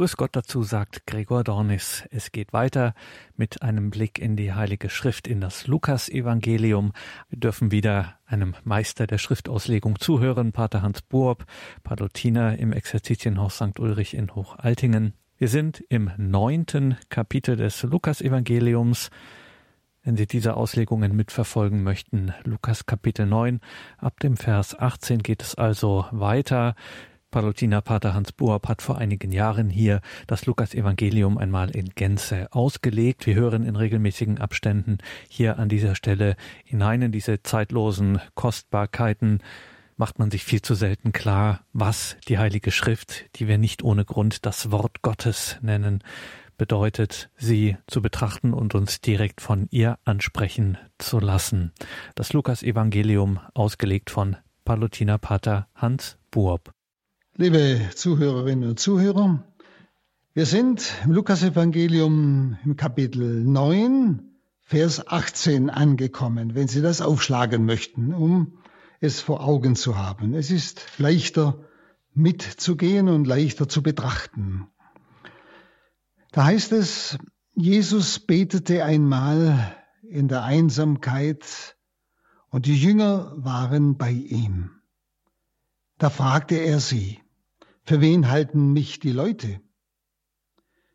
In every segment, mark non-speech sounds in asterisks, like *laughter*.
Grüß Gott dazu sagt Gregor Dornis. Es geht weiter mit einem Blick in die Heilige Schrift, in das Lukas-Evangelium. Wir dürfen wieder einem Meister der Schriftauslegung zuhören, Pater Hans Buob, Palutiner im Exerzitienhaus St. Ulrich in Hochaltingen. Wir sind im neunten Kapitel des Lukas-Evangeliums. Wenn Sie diese Auslegungen mitverfolgen möchten, Lukas Kapitel 9, ab dem Vers 18 geht es also weiter. Palutiner Pater Hans Buab hat vor einigen Jahren hier das Lukas-Evangelium einmal in Gänze ausgelegt. Wir hören in regelmäßigen Abständen hier an dieser Stelle hinein in diese zeitlosen Kostbarkeiten. Macht man sich viel zu selten klar, was die Heilige Schrift, die wir nicht ohne Grund das Wort Gottes nennen, bedeutet, sie zu betrachten und uns direkt von ihr ansprechen zu lassen. Das Lukas-Evangelium ausgelegt von Palutiner Pater Hans Buob. Liebe Zuhörerinnen und Zuhörer, wir sind im Lukasevangelium im Kapitel 9, Vers 18 angekommen, wenn Sie das aufschlagen möchten, um es vor Augen zu haben. Es ist leichter mitzugehen und leichter zu betrachten. Da heißt es, Jesus betete einmal in der Einsamkeit und die Jünger waren bei ihm. Da fragte er sie, für wen halten mich die Leute?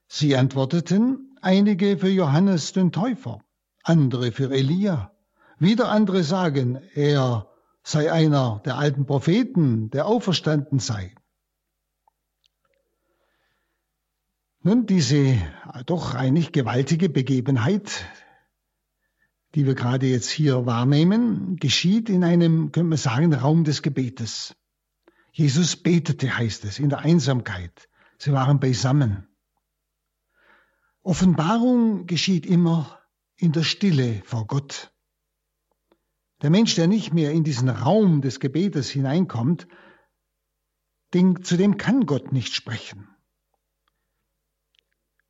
Sie antworteten, einige für Johannes den Täufer, andere für Elia. Wieder andere sagen, er sei einer der alten Propheten, der auferstanden sei. Nun, diese doch eigentlich gewaltige Begebenheit, die wir gerade jetzt hier wahrnehmen, geschieht in einem, könnte man sagen, Raum des Gebetes. Jesus betete, heißt es, in der Einsamkeit. Sie waren beisammen. Offenbarung geschieht immer in der Stille vor Gott. Der Mensch, der nicht mehr in diesen Raum des Gebetes hineinkommt, den, zu dem kann Gott nicht sprechen.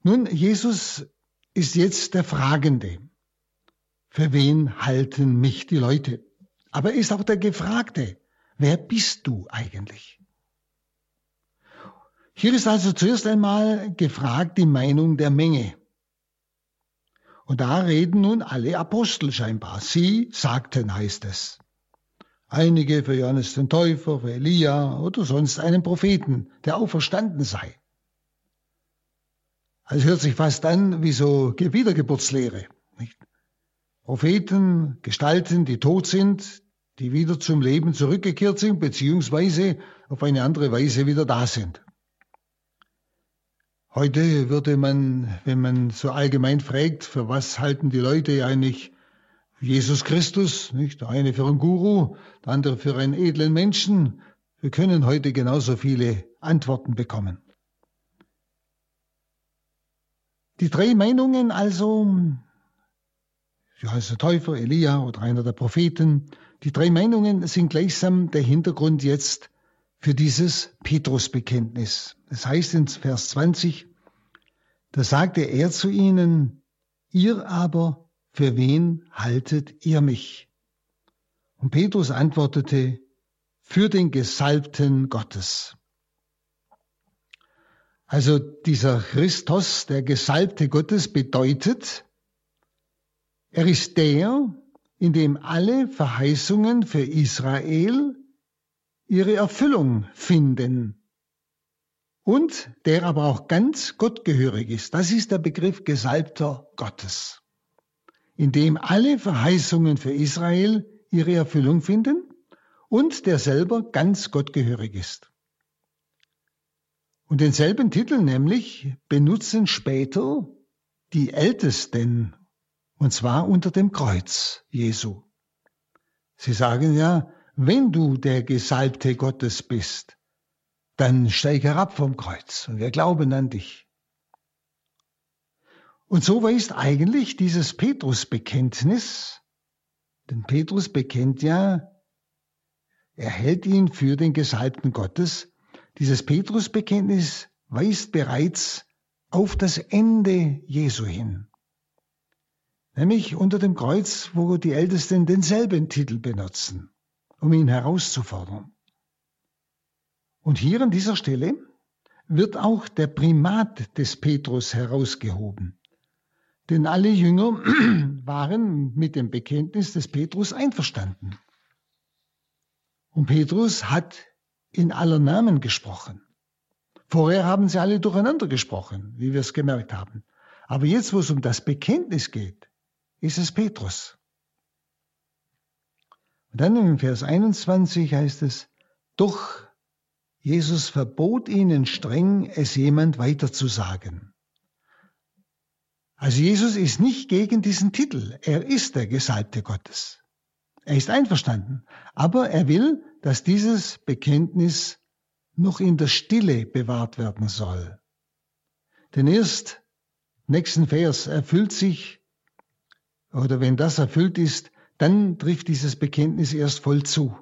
Nun, Jesus ist jetzt der Fragende. Für wen halten mich die Leute? Aber er ist auch der Gefragte. Wer bist du eigentlich? Hier ist also zuerst einmal gefragt die Meinung der Menge. Und da reden nun alle Apostel scheinbar. Sie sagten, heißt es. Einige für Johannes den Täufer, für Elia oder sonst einen Propheten, der auferstanden sei. Also hört sich fast an wie so Wiedergeburtslehre. Nicht? Propheten, Gestalten, die tot sind, die wieder zum Leben zurückgekehrt sind, beziehungsweise auf eine andere Weise wieder da sind. Heute würde man, wenn man so allgemein fragt, für was halten die Leute eigentlich Jesus Christus, nicht? Der eine für einen Guru, der andere für einen edlen Menschen. Wir können heute genauso viele Antworten bekommen. Die drei Meinungen also, Johannes der Täufer, Elia oder einer der Propheten, die drei Meinungen sind gleichsam der Hintergrund jetzt für dieses Petrusbekenntnis. Das heißt in Vers 20, da sagte er zu ihnen, ihr aber, für wen haltet ihr mich? Und Petrus antwortete, für den Gesalbten Gottes. Also dieser Christus, der Gesalbte Gottes, bedeutet, er ist der, in dem alle Verheißungen für Israel ihre Erfüllung finden und der aber auch ganz gottgehörig ist. Das ist der Begriff Gesalbter Gottes, in dem alle Verheißungen für Israel ihre Erfüllung finden und der selber ganz gottgehörig ist. Und denselben Titel nämlich benutzen später die Ältesten und zwar unter dem Kreuz Jesu. Sie sagen ja, wenn du der Gesalbte Gottes bist, dann steig herab vom Kreuz und wir glauben an dich. Und so weist eigentlich dieses Petrusbekenntnis, denn Petrus bekennt ja, er hält ihn für den Gesalbten Gottes, dieses Petrusbekenntnis weist bereits auf das Ende Jesu hin nämlich unter dem Kreuz, wo die Ältesten denselben Titel benutzen, um ihn herauszufordern. Und hier an dieser Stelle wird auch der Primat des Petrus herausgehoben. Denn alle Jünger *clears throat* waren mit dem Bekenntnis des Petrus einverstanden. Und Petrus hat in aller Namen gesprochen. Vorher haben sie alle durcheinander gesprochen, wie wir es gemerkt haben. Aber jetzt, wo es um das Bekenntnis geht, ist es Petrus. Und dann im Vers 21 heißt es, doch Jesus verbot ihnen streng, es jemand weiterzusagen. Also Jesus ist nicht gegen diesen Titel. Er ist der Gesalbte Gottes. Er ist einverstanden. Aber er will, dass dieses Bekenntnis noch in der Stille bewahrt werden soll. Denn erst nächsten Vers erfüllt sich, oder wenn das erfüllt ist, dann trifft dieses Bekenntnis erst voll zu.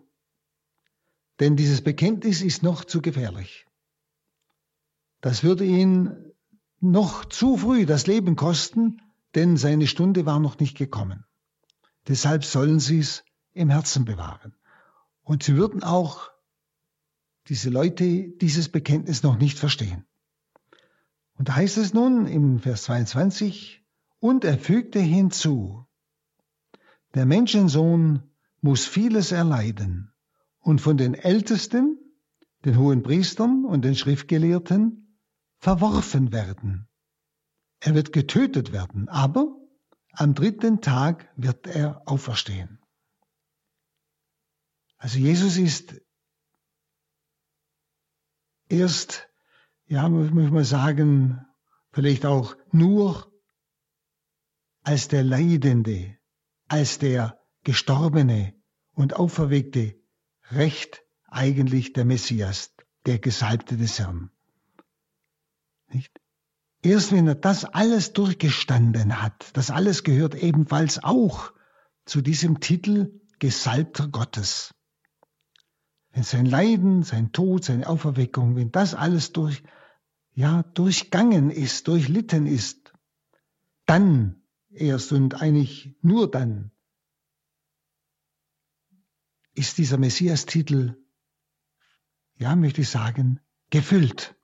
Denn dieses Bekenntnis ist noch zu gefährlich. Das würde ihn noch zu früh das Leben kosten, denn seine Stunde war noch nicht gekommen. Deshalb sollen sie es im Herzen bewahren. Und sie würden auch diese Leute dieses Bekenntnis noch nicht verstehen. Und da heißt es nun im Vers 22, und er fügte hinzu, der Menschensohn muss vieles erleiden und von den Ältesten, den hohen Priestern und den Schriftgelehrten verworfen werden. Er wird getötet werden, aber am dritten Tag wird er auferstehen. Also Jesus ist erst, ja, muss man sagen, vielleicht auch nur als der Leidende, als der Gestorbene und Auferweckte recht eigentlich der Messias, der Gesalbte des Herrn. Nicht? Erst wenn er das alles durchgestanden hat, das alles gehört ebenfalls auch zu diesem Titel Gesalbter Gottes. Wenn sein Leiden, sein Tod, seine Auferweckung, wenn das alles durch, ja, durchgangen ist, durchlitten ist, dann erst und eigentlich nur dann ist dieser Messias-Titel, ja, möchte ich sagen, gefüllt.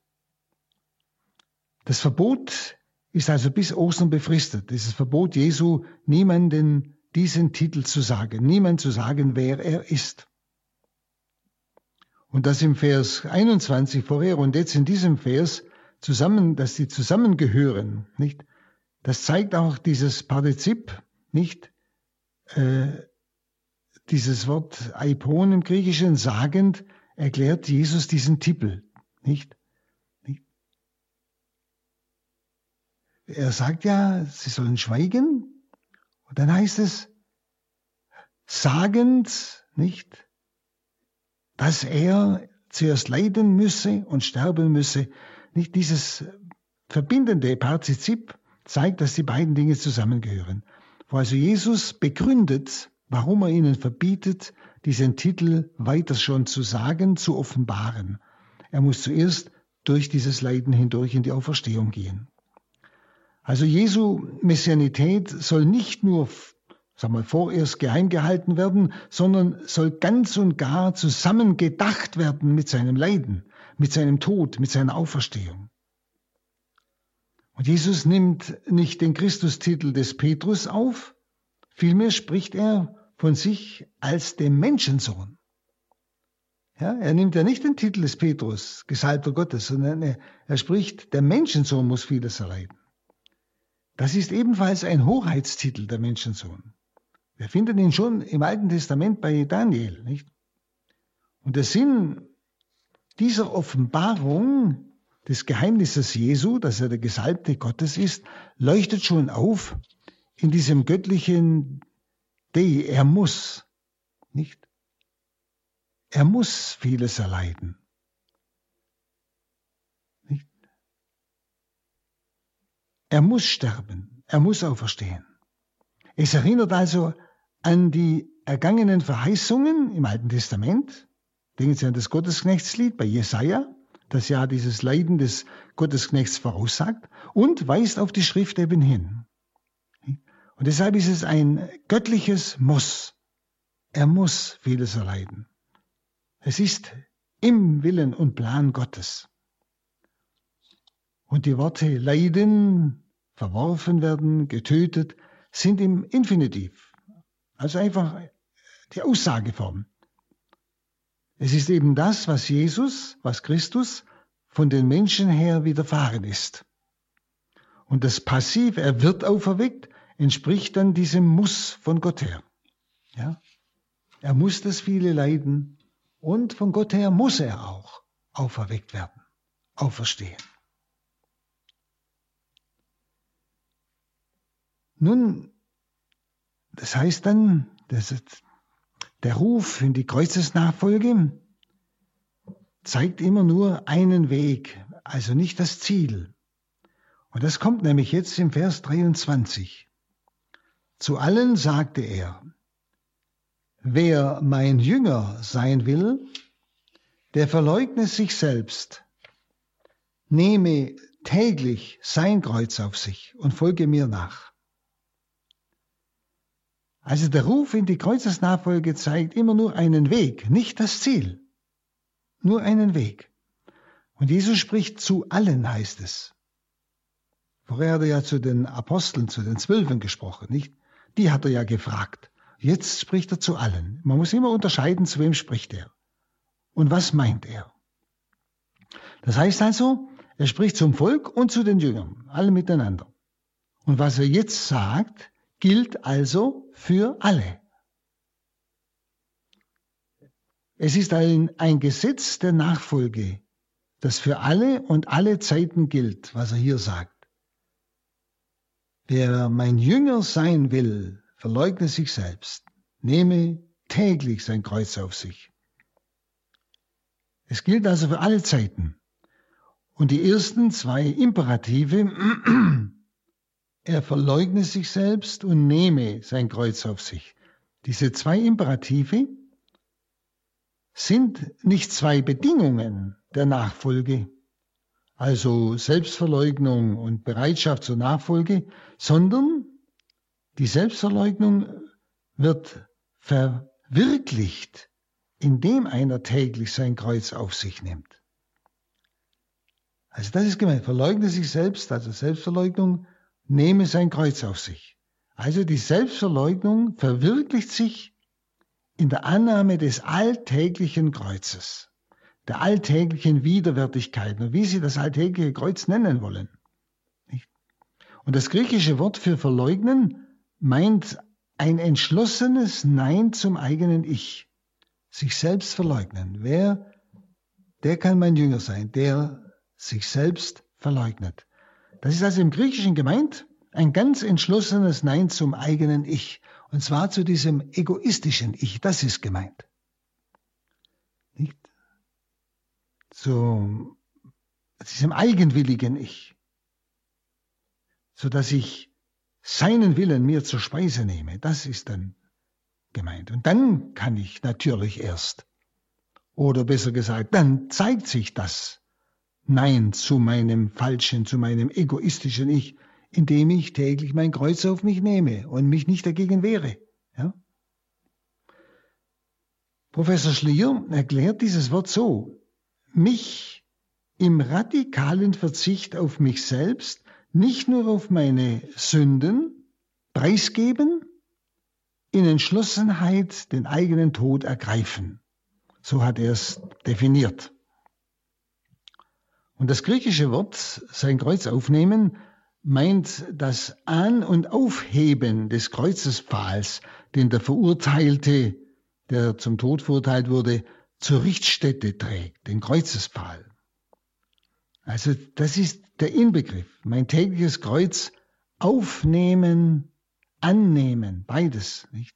Das Verbot ist also bis Ostern befristet. Dieses Verbot Jesu, niemanden diesen Titel zu sagen, niemand zu sagen, wer er ist. Und das im Vers 21 vorher und jetzt in diesem Vers zusammen, dass sie zusammengehören, nicht? Das zeigt auch dieses Partizip, nicht? Äh, dieses Wort Eipon im Griechischen sagend erklärt Jesus diesen Titel, nicht? Er sagt ja, sie sollen schweigen. Und dann heißt es, sagend, nicht, dass er zuerst leiden müsse und sterben müsse. Nicht dieses verbindende Partizip zeigt, dass die beiden Dinge zusammengehören. Wo also Jesus begründet, warum er ihnen verbietet, diesen Titel weiter schon zu sagen, zu offenbaren. Er muss zuerst durch dieses Leiden hindurch in die Auferstehung gehen. Also Jesu Messianität soll nicht nur sagen wir, vorerst geheim gehalten werden, sondern soll ganz und gar zusammen gedacht werden mit seinem Leiden, mit seinem Tod, mit seiner Auferstehung. Und Jesus nimmt nicht den Christustitel des Petrus auf, vielmehr spricht er von sich als dem Menschensohn. Ja, er nimmt ja nicht den Titel des Petrus, Gesalbter Gottes, sondern er, er spricht, der Menschensohn muss vieles erleiden. Das ist ebenfalls ein Hoheitstitel der Menschensohn. Wir finden ihn schon im Alten Testament bei Daniel, nicht? Und der Sinn dieser Offenbarung des Geheimnisses Jesu, dass er der Gesalbte Gottes ist, leuchtet schon auf in diesem göttlichen Dei. Er muss, nicht? Er muss vieles erleiden. Er muss sterben, er muss auferstehen. Es erinnert also an die ergangenen Verheißungen im Alten Testament. Denken Sie an das Gottesknechtslied bei Jesaja, das ja dieses Leiden des Gottesknechts voraussagt und weist auf die Schrift eben hin. Und deshalb ist es ein göttliches Muss. Er muss vieles erleiden. Es ist im Willen und Plan Gottes. Und die Worte leiden, verworfen werden, getötet, sind im Infinitiv. Also einfach die Aussageform. Es ist eben das, was Jesus, was Christus von den Menschen her widerfahren ist. Und das Passiv, er wird auferweckt, entspricht dann diesem Muss von Gott her. Ja? Er muss das viele leiden und von Gott her muss er auch auferweckt werden, auferstehen. Nun, das heißt dann, das ist der Ruf in die Kreuzesnachfolge zeigt immer nur einen Weg, also nicht das Ziel. Und das kommt nämlich jetzt im Vers 23. Zu allen sagte er, wer mein Jünger sein will, der verleugne sich selbst, nehme täglich sein Kreuz auf sich und folge mir nach. Also der Ruf in die Kreuzesnachfolge zeigt immer nur einen Weg, nicht das Ziel. Nur einen Weg. Und Jesus spricht zu allen, heißt es. Vorher hat er ja zu den Aposteln, zu den Zwölfen gesprochen, nicht? Die hat er ja gefragt. Jetzt spricht er zu allen. Man muss immer unterscheiden, zu wem spricht er. Und was meint er? Das heißt also, er spricht zum Volk und zu den Jüngern, alle miteinander. Und was er jetzt sagt, gilt also für alle. Es ist ein, ein Gesetz der Nachfolge, das für alle und alle Zeiten gilt, was er hier sagt. Wer mein Jünger sein will, verleugne sich selbst, nehme täglich sein Kreuz auf sich. Es gilt also für alle Zeiten. Und die ersten zwei Imperative, er verleugne sich selbst und nehme sein Kreuz auf sich. Diese zwei Imperative sind nicht zwei Bedingungen der Nachfolge, also Selbstverleugnung und Bereitschaft zur Nachfolge, sondern die Selbstverleugnung wird verwirklicht, indem einer täglich sein Kreuz auf sich nimmt. Also das ist gemeint, verleugne sich selbst, also Selbstverleugnung, nehme sein Kreuz auf sich. Also die Selbstverleugnung verwirklicht sich in der Annahme des alltäglichen Kreuzes, der alltäglichen Widerwärtigkeit, wie Sie das alltägliche Kreuz nennen wollen. Und das griechische Wort für verleugnen meint ein entschlossenes Nein zum eigenen Ich. Sich selbst verleugnen. Wer, der kann mein Jünger sein, der sich selbst verleugnet. Das ist also im Griechischen gemeint ein ganz entschlossenes Nein zum eigenen Ich. Und zwar zu diesem egoistischen Ich, das ist gemeint. Nicht? Zu diesem eigenwilligen Ich. So dass ich seinen Willen mir zur Speise nehme, das ist dann gemeint. Und dann kann ich natürlich erst, oder besser gesagt, dann zeigt sich das Nein zu meinem falschen, zu meinem egoistischen Ich, indem ich täglich mein Kreuz auf mich nehme und mich nicht dagegen wehre. Ja? Professor Schlier erklärt dieses Wort so, mich im radikalen Verzicht auf mich selbst, nicht nur auf meine Sünden, preisgeben, in Entschlossenheit den eigenen Tod ergreifen. So hat er es definiert. Und das griechische Wort, sein Kreuz aufnehmen, meint das An- und Aufheben des Kreuzespfahls, den der Verurteilte, der zum Tod verurteilt wurde, zur Richtstätte trägt, den Kreuzespfahl. Also das ist der Inbegriff. Mein tägliches Kreuz aufnehmen, annehmen, beides, nicht?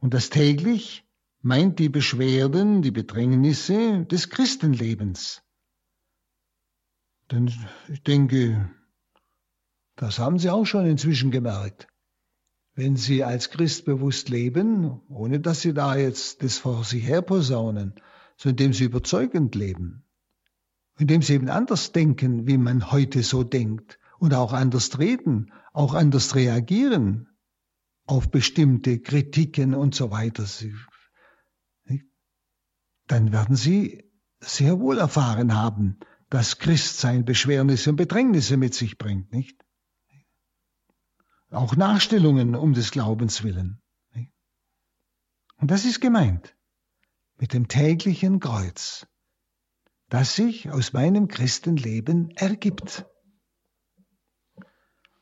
Und das täglich meint die Beschwerden, die Bedrängnisse des Christenlebens. Denn ich denke, das haben Sie auch schon inzwischen gemerkt. Wenn Sie als Christ bewusst leben, ohne dass Sie da jetzt das vor sich her posaunen, sondern indem Sie überzeugend leben, indem Sie eben anders denken, wie man heute so denkt und auch anders reden, auch anders reagieren auf bestimmte Kritiken und so weiter, dann werden Sie sehr wohl erfahren haben, dass Christsein Beschwernisse und Bedrängnisse mit sich bringt, nicht? Auch Nachstellungen um des Glaubens willen. Und das ist gemeint mit dem täglichen Kreuz, das sich aus meinem Christenleben ergibt.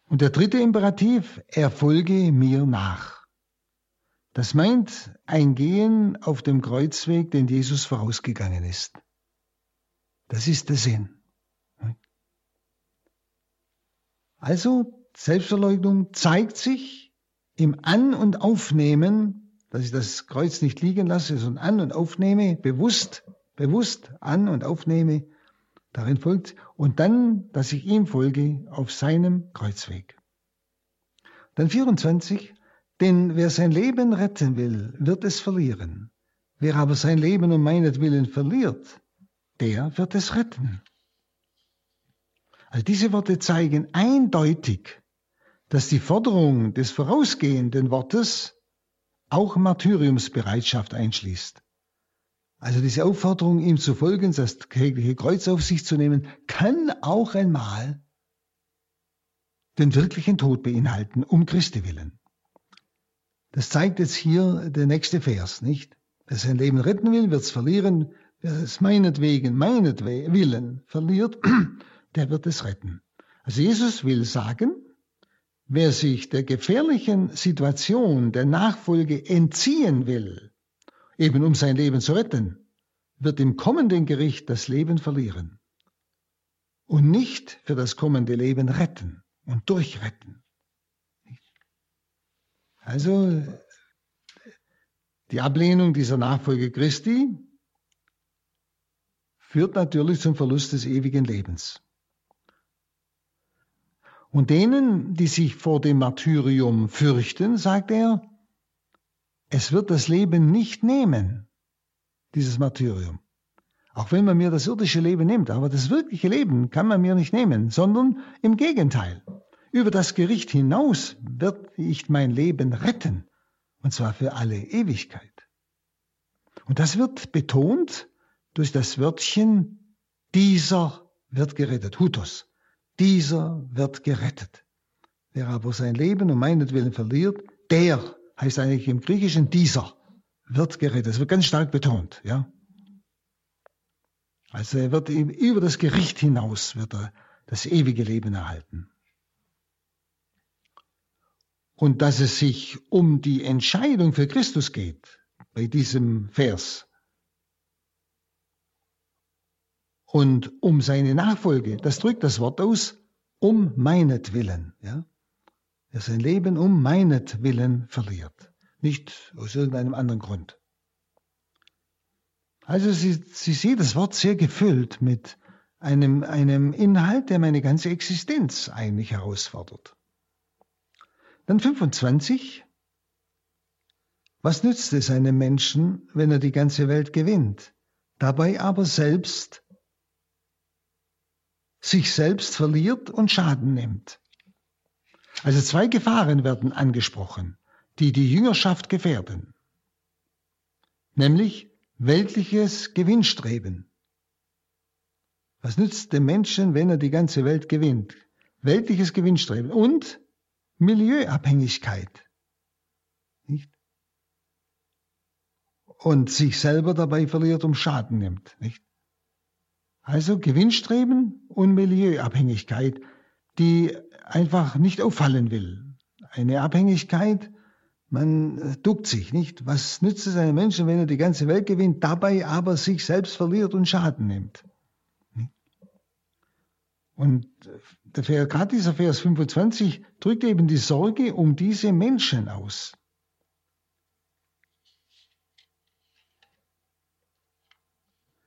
Und der dritte Imperativ, er folge mir nach. Das meint ein Gehen auf dem Kreuzweg, den Jesus vorausgegangen ist. Das ist der Sinn. Also Selbstverleugnung zeigt sich im An- und Aufnehmen, dass ich das Kreuz nicht liegen lasse, sondern an- und aufnehme, bewusst, bewusst an- und aufnehme, darin folgt, und dann, dass ich ihm folge auf seinem Kreuzweg. Dann 24, denn wer sein Leben retten will, wird es verlieren. Wer aber sein Leben um meinetwillen verliert, der wird es retten. Also diese Worte zeigen eindeutig, dass die Forderung des vorausgehenden Wortes auch Martyriumsbereitschaft einschließt. Also diese Aufforderung, ihm zu folgen, das tägliche Kreuz auf sich zu nehmen, kann auch einmal den wirklichen Tod beinhalten, um Christi willen. Das zeigt jetzt hier der nächste Vers, nicht? Wer sein Leben retten will, wird es verlieren. Wer es meinetwegen, meinetwillen verliert, *clears throat* der wird es retten. Also Jesus will sagen, wer sich der gefährlichen Situation der Nachfolge entziehen will, eben um sein Leben zu retten, wird im kommenden Gericht das Leben verlieren und nicht für das kommende Leben retten und durchretten. Also die Ablehnung dieser Nachfolge Christi führt natürlich zum Verlust des ewigen Lebens. Und denen, die sich vor dem Martyrium fürchten, sagt er, es wird das Leben nicht nehmen, dieses Martyrium. Auch wenn man mir das irdische Leben nimmt, aber das wirkliche Leben kann man mir nicht nehmen, sondern im Gegenteil. Über das Gericht hinaus wird ich mein Leben retten, und zwar für alle Ewigkeit. Und das wird betont durch das Wörtchen, dieser wird gerettet, Hutos. Dieser wird gerettet. Wer aber sein Leben um meinetwillen verliert, der heißt eigentlich im Griechischen dieser, wird gerettet. Das wird ganz stark betont, ja. Also er wird über das Gericht hinaus wird er das ewige Leben erhalten. Und dass es sich um die Entscheidung für Christus geht, bei diesem Vers, und um seine Nachfolge, das drückt das Wort aus, um meinetwillen, ja. Er sein Leben um meinetwillen verliert. Nicht aus irgendeinem anderen Grund. Also Sie, Sie sehen das Wort sehr gefüllt mit einem, einem Inhalt, der meine ganze Existenz eigentlich herausfordert. Dann 25. Was nützt es einem Menschen, wenn er die ganze Welt gewinnt, dabei aber selbst sich selbst verliert und Schaden nimmt? Also zwei Gefahren werden angesprochen, die die Jüngerschaft gefährden. Nämlich weltliches Gewinnstreben. Was nützt dem Menschen, wenn er die ganze Welt gewinnt? Weltliches Gewinnstreben und Milieuabhängigkeit. Nicht? Und sich selber dabei verliert und Schaden nimmt. Nicht? Also Gewinnstreben und Milieuabhängigkeit, die einfach nicht auffallen will. Eine Abhängigkeit, man duckt sich, nicht? Was nützt es einem Menschen, wenn er die ganze Welt gewinnt, dabei aber sich selbst verliert und Schaden nimmt? Und der, gerade dieser Vers 25 drückt eben die Sorge um diese Menschen aus.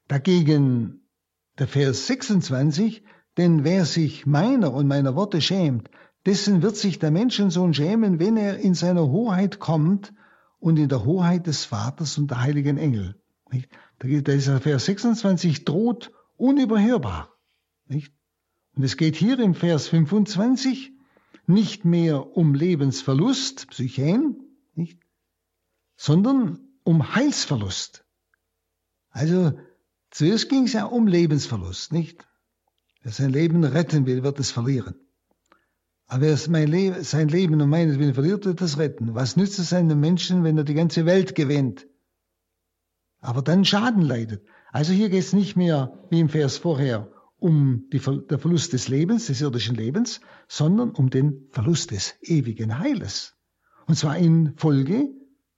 Dagegen der Vers 26, denn wer sich meiner und meiner Worte schämt, dessen wird sich der Menschensohn schämen, wenn er in seiner Hoheit kommt und in der Hoheit des Vaters und der heiligen Engel. Nicht? Da geht dieser Vers 26 droht unüberhörbar. Nicht? Und es geht hier im Vers 25 nicht mehr um Lebensverlust, Psychen, nicht? sondern um Heilsverlust. Also zuerst ging es ja um Lebensverlust, nicht? Wer sein Leben retten will, wird es verlieren. Aber wer sein Leben um meinetwillen verliert, wird es retten. Was nützt es einem Menschen, wenn er die ganze Welt gewinnt, aber dann Schaden leidet? Also hier geht es nicht mehr, wie im Vers vorher, um die, der Verlust des Lebens, des irdischen Lebens, sondern um den Verlust des ewigen Heiles. Und zwar in Folge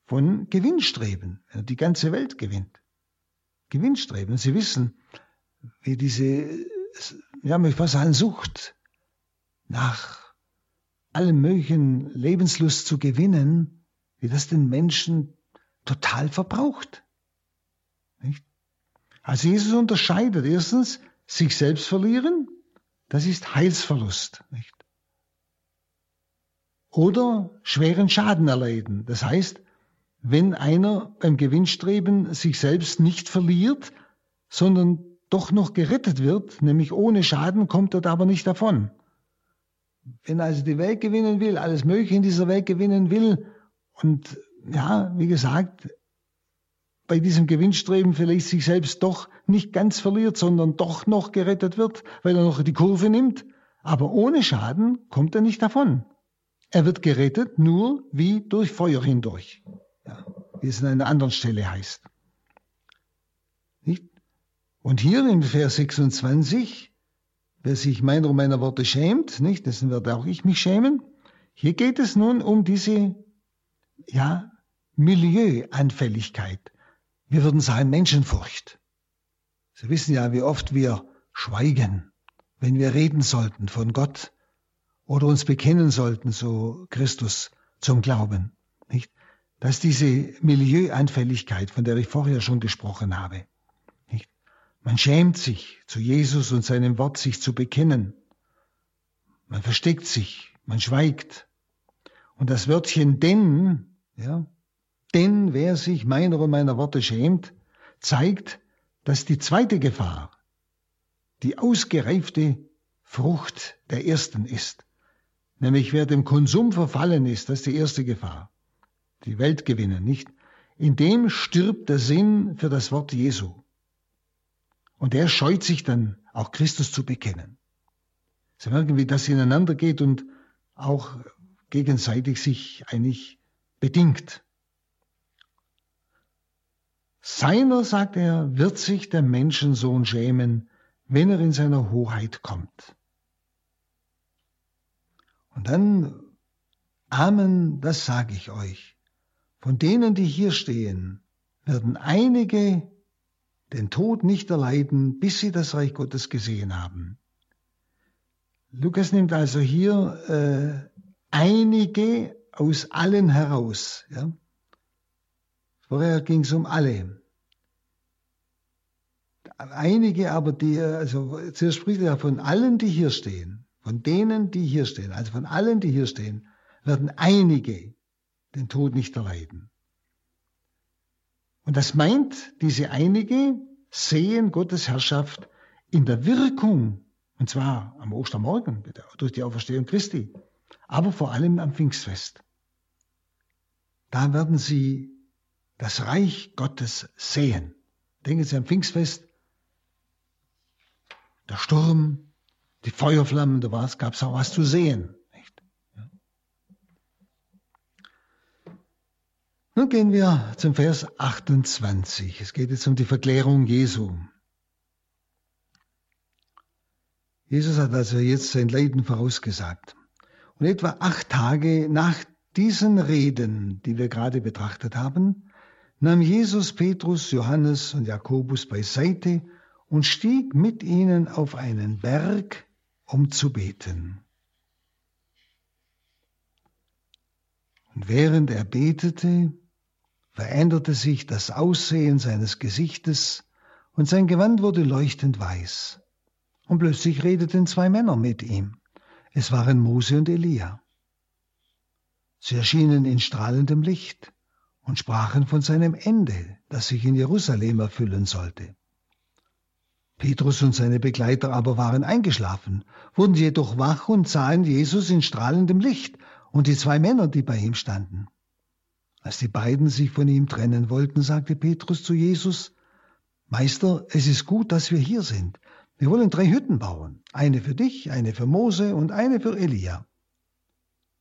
von Gewinnstreben, wenn er die ganze Welt gewinnt. Gewinnstreben. Sie wissen, wie diese, ja, mich was an Sucht nach allem möglichen Lebenslust zu gewinnen, wie das den Menschen total verbraucht. Nicht? Also Jesus unterscheidet erstens sich selbst verlieren, das ist Heilsverlust. Nicht? Oder schweren Schaden erleiden. Das heißt, wenn einer beim Gewinnstreben sich selbst nicht verliert, sondern doch noch gerettet wird, nämlich ohne Schaden, kommt er aber nicht davon. Wenn er also die Welt gewinnen will, alles Mögliche in dieser Welt gewinnen will und ja, wie gesagt, bei diesem Gewinnstreben vielleicht sich selbst doch nicht ganz verliert, sondern doch noch gerettet wird, weil er noch die Kurve nimmt. Aber ohne Schaden kommt er nicht davon. Er wird gerettet nur wie durch Feuer hindurch, ja, wie es an einer anderen Stelle heißt. Nicht? Und hier im Vers 26, wer sich meiner und meiner Worte schämt, nicht, dessen werde auch ich mich schämen. Hier geht es nun um diese, ja, Milieuanfälligkeit. Wir würden sagen Menschenfurcht. Sie wissen ja, wie oft wir schweigen, wenn wir reden sollten von Gott oder uns bekennen sollten zu Christus, zum Glauben. Nicht? Dass diese Milieuanfälligkeit, von der ich vorher schon gesprochen habe, nicht? man schämt sich, zu Jesus und seinem Wort sich zu bekennen. Man versteckt sich, man schweigt. Und das Wörtchen denn, ja, denn wer sich meiner und meiner Worte schämt, zeigt, dass die zweite Gefahr die ausgereifte Frucht der ersten ist. Nämlich wer dem Konsum verfallen ist, das ist die erste Gefahr. Die Welt gewinnen, nicht? In dem stirbt der Sinn für das Wort Jesu. Und er scheut sich dann, auch Christus zu bekennen. Sie merken, wie das ineinander geht und auch gegenseitig sich eigentlich bedingt. Seiner, sagt er, wird sich der Menschensohn schämen, wenn er in seiner Hoheit kommt. Und dann, Amen, das sage ich euch. Von denen, die hier stehen, werden einige den Tod nicht erleiden, bis sie das Reich Gottes gesehen haben. Lukas nimmt also hier äh, einige aus allen heraus. Ja? Vorher ging es um alle. Einige aber, die, also zuerst spricht er von allen, die hier stehen, von denen, die hier stehen, also von allen, die hier stehen, werden einige den Tod nicht erleiden. Und das meint, diese einige sehen Gottes Herrschaft in der Wirkung, und zwar am Ostermorgen durch die Auferstehung Christi, aber vor allem am Pfingstfest. Da werden sie das Reich Gottes sehen. Denken Sie am Pfingstfest, der Sturm, die Feuerflammen, da gab es auch was zu sehen. Nicht? Ja. Nun gehen wir zum Vers 28. Es geht jetzt um die Verklärung Jesu. Jesus hat also jetzt sein Leiden vorausgesagt. Und etwa acht Tage nach diesen Reden, die wir gerade betrachtet haben, nahm Jesus Petrus, Johannes und Jakobus beiseite und stieg mit ihnen auf einen Berg, um zu beten. Und während er betete, veränderte sich das Aussehen seines Gesichtes und sein Gewand wurde leuchtend weiß. Und plötzlich redeten zwei Männer mit ihm. Es waren Mose und Elia. Sie erschienen in strahlendem Licht und sprachen von seinem Ende, das sich in Jerusalem erfüllen sollte. Petrus und seine Begleiter aber waren eingeschlafen, wurden jedoch wach und sahen Jesus in strahlendem Licht und die zwei Männer, die bei ihm standen. Als die beiden sich von ihm trennen wollten, sagte Petrus zu Jesus, Meister, es ist gut, dass wir hier sind. Wir wollen drei Hütten bauen. Eine für dich, eine für Mose und eine für Elia.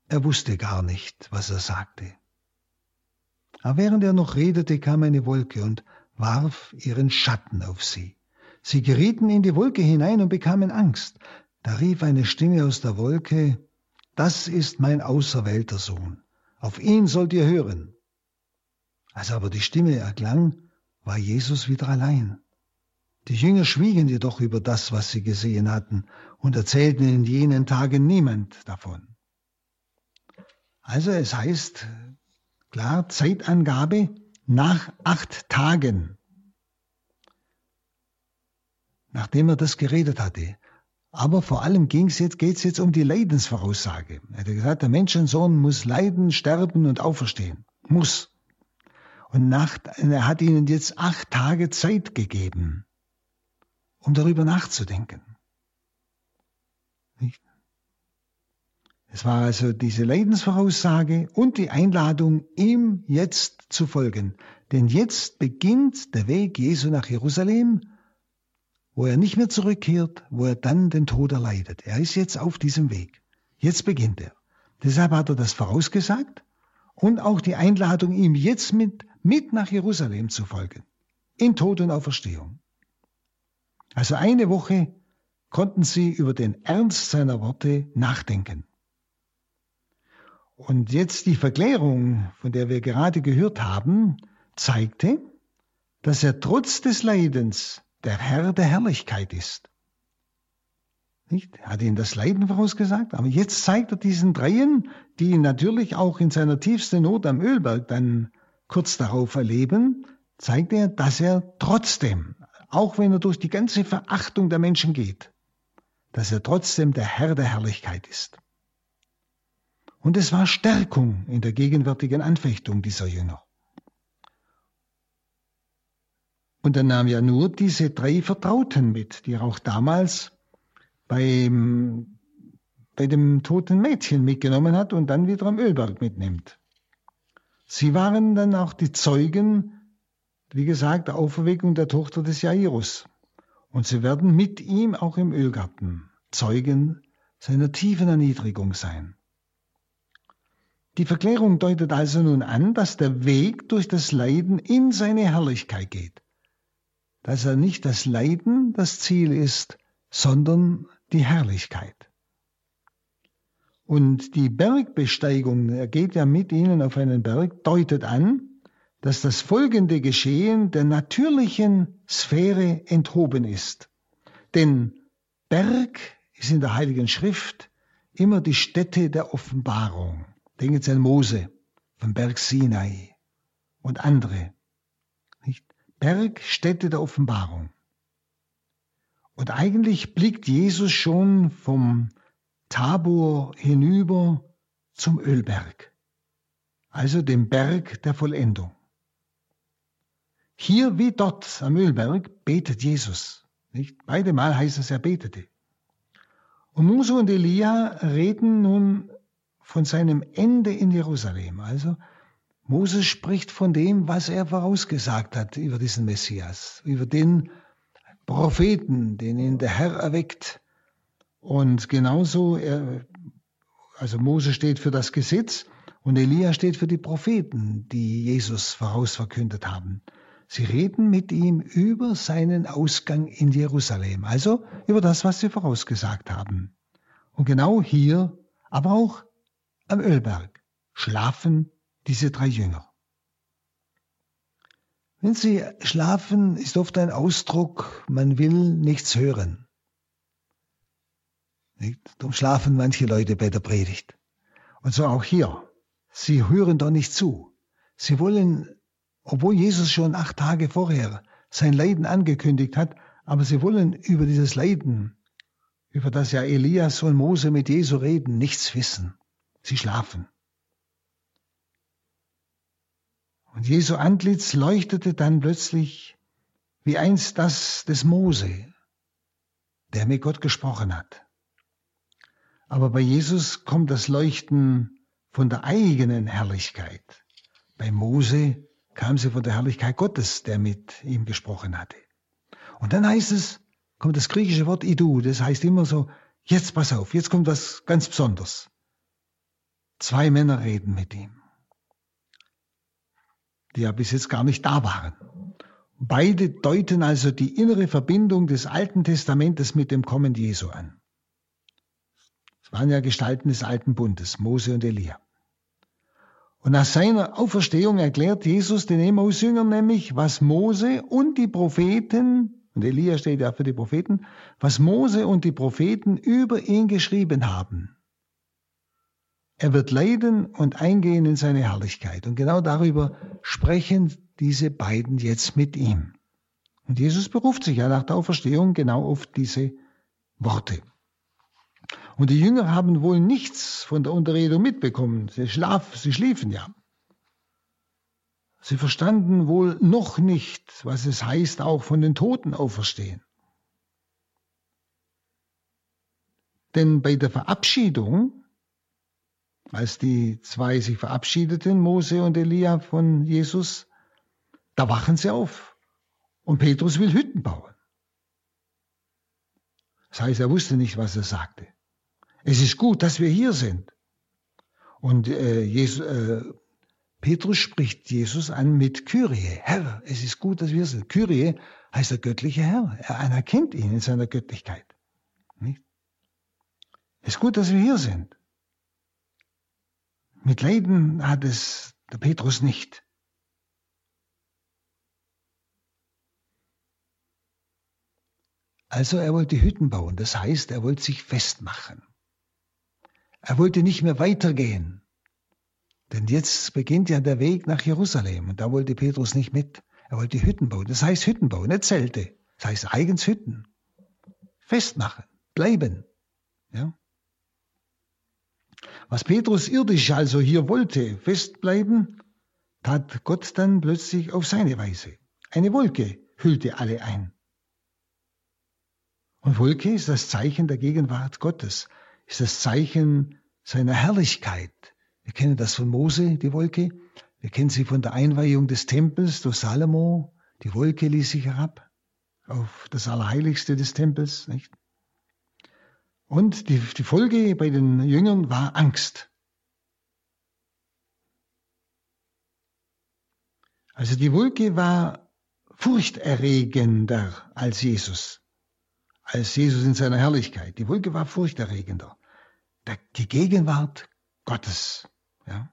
Er wusste gar nicht, was er sagte. Aber während er noch redete, kam eine Wolke und warf ihren Schatten auf sie. Sie gerieten in die Wolke hinein und bekamen Angst. Da rief eine Stimme aus der Wolke, Das ist mein auserwählter Sohn. Auf ihn sollt ihr hören. Als aber die Stimme erklang, war Jesus wieder allein. Die Jünger schwiegen jedoch über das, was sie gesehen hatten, und erzählten in jenen Tagen niemand davon. Also es heißt klar Zeitangabe nach acht Tagen, nachdem er das geredet hatte. Aber vor allem jetzt, geht's jetzt um die Leidensvoraussage. Er hat gesagt, der Menschensohn muss leiden, sterben und auferstehen. Muss. Und nach, er hat ihnen jetzt acht Tage Zeit gegeben, um darüber nachzudenken. Es war also diese Leidensvoraussage und die Einladung, ihm jetzt zu folgen. Denn jetzt beginnt der Weg Jesu nach Jerusalem, wo er nicht mehr zurückkehrt, wo er dann den Tod erleidet. Er ist jetzt auf diesem Weg. Jetzt beginnt er. Deshalb hat er das vorausgesagt und auch die Einladung, ihm jetzt mit mit nach Jerusalem zu folgen, in Tod und Auferstehung. Also eine Woche konnten sie über den Ernst seiner Worte nachdenken. Und jetzt die Verklärung, von der wir gerade gehört haben, zeigte, dass er trotz des Leidens der Herr der Herrlichkeit ist. Nicht? Hat ihnen das Leiden vorausgesagt, aber jetzt zeigt er diesen Dreien, die ihn natürlich auch in seiner tiefsten Not am Ölberg dann kurz darauf erleben, zeigt er, dass er trotzdem, auch wenn er durch die ganze Verachtung der Menschen geht, dass er trotzdem der Herr der Herrlichkeit ist. Und es war Stärkung in der gegenwärtigen Anfechtung dieser Jünger. Und er nahm ja nur diese drei Vertrauten mit, die er auch damals beim, bei dem toten Mädchen mitgenommen hat und dann wieder am Ölberg mitnimmt. Sie waren dann auch die Zeugen, wie gesagt, der Auferweckung der Tochter des Jairus. Und sie werden mit ihm auch im Ölgarten Zeugen seiner tiefen Erniedrigung sein. Die Verklärung deutet also nun an, dass der Weg durch das Leiden in seine Herrlichkeit geht. Dass er nicht das Leiden das Ziel ist, sondern die Herrlichkeit. Und die Bergbesteigung, er geht ja mit ihnen auf einen Berg, deutet an, dass das folgende Geschehen der natürlichen Sphäre enthoben ist. Denn Berg ist in der Heiligen Schrift immer die Stätte der Offenbarung. Denken Sie an Mose vom Berg Sinai und andere. Nicht? Berg, Stätte der Offenbarung. Und eigentlich blickt Jesus schon vom Tabor hinüber zum Ölberg, also dem Berg der Vollendung. Hier wie dort am Ölberg betet Jesus. Nicht? Beide Mal heißt es, er betete. Und Mose und Elia reden nun von seinem Ende in Jerusalem. Also Moses spricht von dem, was er vorausgesagt hat über diesen Messias, über den Propheten, den ihn der Herr erweckt, und genauso, er, also Mose steht für das Gesetz und Elia steht für die Propheten, die Jesus vorausverkündet haben. Sie reden mit ihm über seinen Ausgang in Jerusalem, also über das, was sie vorausgesagt haben. Und genau hier, aber auch am Ölberg, schlafen diese drei Jünger. Wenn sie schlafen, ist oft ein Ausdruck, man will nichts hören. Darum schlafen manche Leute bei der Predigt. Und so auch hier. Sie hören doch nicht zu. Sie wollen, obwohl Jesus schon acht Tage vorher sein Leiden angekündigt hat, aber sie wollen über dieses Leiden, über das ja Elias und Mose mit Jesu reden, nichts wissen. Sie schlafen. Und Jesu Antlitz leuchtete dann plötzlich wie einst das des Mose, der mit Gott gesprochen hat. Aber bei Jesus kommt das Leuchten von der eigenen Herrlichkeit. Bei Mose kam sie von der Herrlichkeit Gottes, der mit ihm gesprochen hatte. Und dann heißt es, kommt das griechische Wort idu. Das heißt immer so, jetzt pass auf, jetzt kommt was ganz Besonderes. Zwei Männer reden mit ihm, die ja bis jetzt gar nicht da waren. Beide deuten also die innere Verbindung des Alten Testamentes mit dem Kommen Jesu an. Waren ja Gestalten des Alten Bundes, Mose und Elia. Und nach seiner Auferstehung erklärt Jesus den Emmaus-Jüngern nämlich, was Mose und die Propheten, und Elia steht ja für die Propheten, was Mose und die Propheten über ihn geschrieben haben. Er wird leiden und eingehen in seine Herrlichkeit. Und genau darüber sprechen diese beiden jetzt mit ihm. Und Jesus beruft sich ja nach der Auferstehung genau auf diese Worte. Und die Jünger haben wohl nichts von der Unterredung mitbekommen. Sie, schlaf, sie schliefen ja. Sie verstanden wohl noch nicht, was es heißt, auch von den Toten auferstehen. Denn bei der Verabschiedung, als die zwei sich verabschiedeten, Mose und Elia von Jesus, da wachen sie auf. Und Petrus will Hütten bauen. Das heißt, er wusste nicht, was er sagte. Es ist gut, dass wir hier sind. Und äh, Jesus, äh, Petrus spricht Jesus an mit Kyrie. Herr, es ist gut, dass wir sind. Kyrie heißt der göttliche Herr. Er anerkennt ihn in seiner Göttlichkeit. Nicht? Es ist gut, dass wir hier sind. Mit Leiden hat es der Petrus nicht. Also er wollte Hütten bauen, das heißt, er wollte sich festmachen. Er wollte nicht mehr weitergehen. Denn jetzt beginnt ja der Weg nach Jerusalem und da wollte Petrus nicht mit. Er wollte Hütten bauen. Das heißt Hütten bauen, nicht Zelte. Das heißt eigens Hütten. Festmachen, bleiben. Ja? Was Petrus irdisch also hier wollte, festbleiben, tat Gott dann plötzlich auf seine Weise. Eine Wolke hüllte alle ein. Und Wolke ist das Zeichen der Gegenwart Gottes ist das Zeichen seiner Herrlichkeit. Wir kennen das von Mose, die Wolke. Wir kennen sie von der Einweihung des Tempels durch Salomo. Die Wolke ließ sich herab auf das Allerheiligste des Tempels, nicht? Und die, die Folge bei den Jüngern war Angst. Also die Wolke war furchterregender als Jesus als Jesus in seiner Herrlichkeit. Die Wolke war furchterregender. Die Gegenwart Gottes. Ja.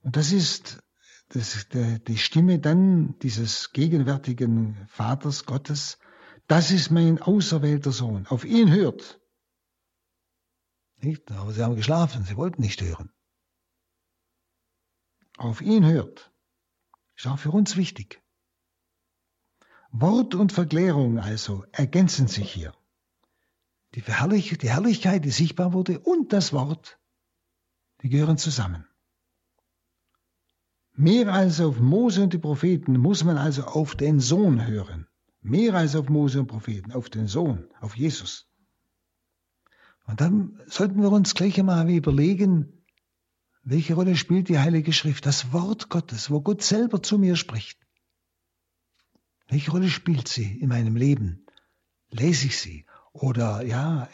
Und das ist, das die Stimme dann dieses gegenwärtigen Vaters Gottes. Das ist mein auserwählter Sohn. Auf ihn hört. Nicht? Aber sie haben geschlafen, sie wollten nicht hören. Auf ihn hört. Ist auch für uns wichtig. Wort und Verklärung also ergänzen sich hier. Die, Verherrlich die Herrlichkeit, die sichtbar wurde, und das Wort, die gehören zusammen. Mehr als auf Mose und die Propheten muss man also auf den Sohn hören. Mehr als auf Mose und Propheten, auf den Sohn, auf Jesus. Und dann sollten wir uns gleich einmal überlegen, welche Rolle spielt die Heilige Schrift, das Wort Gottes, wo Gott selber zu mir spricht. Welche Rolle spielt sie in meinem Leben? Lese ich sie? Oder ja,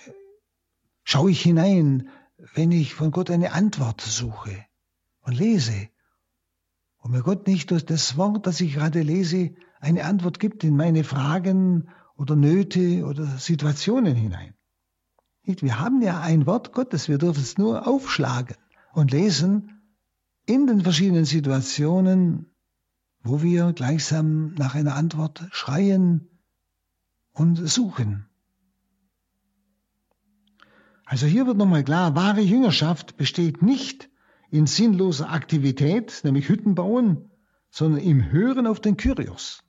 schaue ich hinein, wenn ich von Gott eine Antwort suche und lese? Und mir Gott nicht durch das Wort, das ich gerade lese, eine Antwort gibt in meine Fragen oder Nöte oder Situationen hinein. Nicht? Wir haben ja ein Wort Gottes, wir dürfen es nur aufschlagen und lesen in den verschiedenen Situationen wo wir gleichsam nach einer Antwort schreien und suchen. Also hier wird nochmal klar, wahre Jüngerschaft besteht nicht in sinnloser Aktivität, nämlich Hütten bauen, sondern im Hören auf den Kyrios.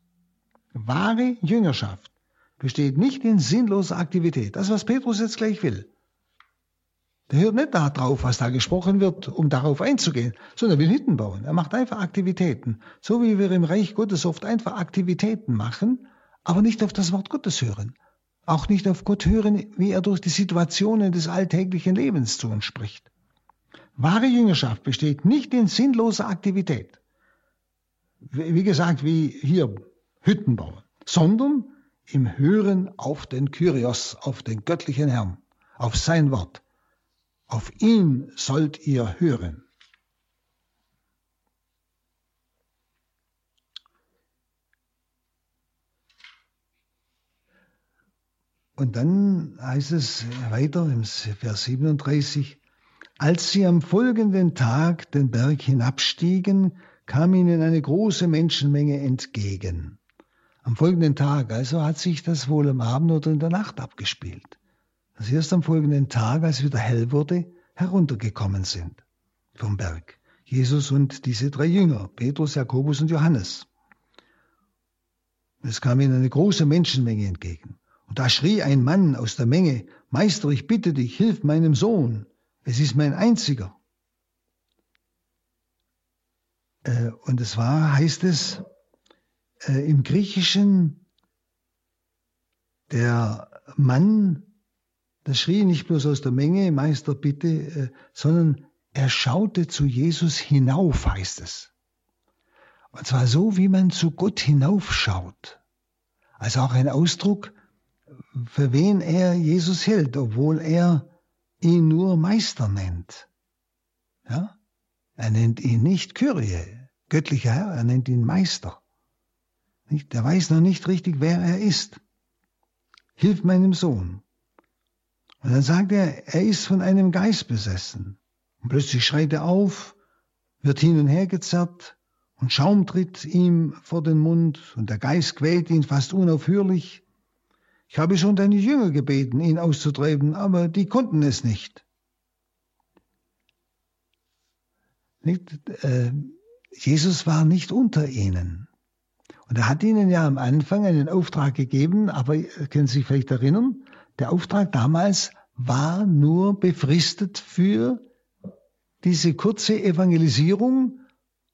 Wahre Jüngerschaft besteht nicht in sinnloser Aktivität. Das, was Petrus jetzt gleich will. Der hört nicht darauf, was da gesprochen wird, um darauf einzugehen, sondern er will Hütten bauen. Er macht einfach Aktivitäten. So wie wir im Reich Gottes oft einfach Aktivitäten machen, aber nicht auf das Wort Gottes hören. Auch nicht auf Gott hören, wie er durch die Situationen des alltäglichen Lebens zu uns spricht. Wahre Jüngerschaft besteht nicht in sinnloser Aktivität, wie gesagt, wie hier Hütten bauen, sondern im Hören auf den Kyrios, auf den göttlichen Herrn, auf sein Wort. Auf ihn sollt ihr hören. Und dann heißt es weiter im Vers 37, als sie am folgenden Tag den Berg hinabstiegen, kam ihnen eine große Menschenmenge entgegen. Am folgenden Tag, also hat sich das wohl am Abend oder in der Nacht abgespielt. Dass erst am folgenden Tag, als es wieder hell wurde, heruntergekommen sind vom Berg. Jesus und diese drei Jünger, Petrus, Jakobus und Johannes. Es kam ihnen eine große Menschenmenge entgegen. Und da schrie ein Mann aus der Menge, Meister, ich bitte dich, hilf meinem Sohn, es ist mein einziger. Äh, und es war, heißt es, äh, im Griechischen, der Mann, das schrie nicht bloß aus der Menge, Meister, bitte, äh, sondern er schaute zu Jesus hinauf, heißt es. Und zwar so, wie man zu Gott hinaufschaut. Also auch ein Ausdruck, für wen er Jesus hält, obwohl er ihn nur Meister nennt. Ja? Er nennt ihn nicht Kyrie, göttlicher Herr, er nennt ihn Meister. Nicht? Er weiß noch nicht richtig, wer er ist. Hilf meinem Sohn. Und dann sagt er, er ist von einem Geist besessen. Und plötzlich schreit er auf, wird hin und her gezerrt und Schaum tritt ihm vor den Mund und der Geist quält ihn fast unaufhörlich. Ich habe schon deine Jünger gebeten, ihn auszutreiben, aber die konnten es nicht. nicht äh, Jesus war nicht unter ihnen. Und er hat ihnen ja am Anfang einen Auftrag gegeben, aber können Sie sich vielleicht erinnern, der Auftrag damals war nur befristet für diese kurze Evangelisierung,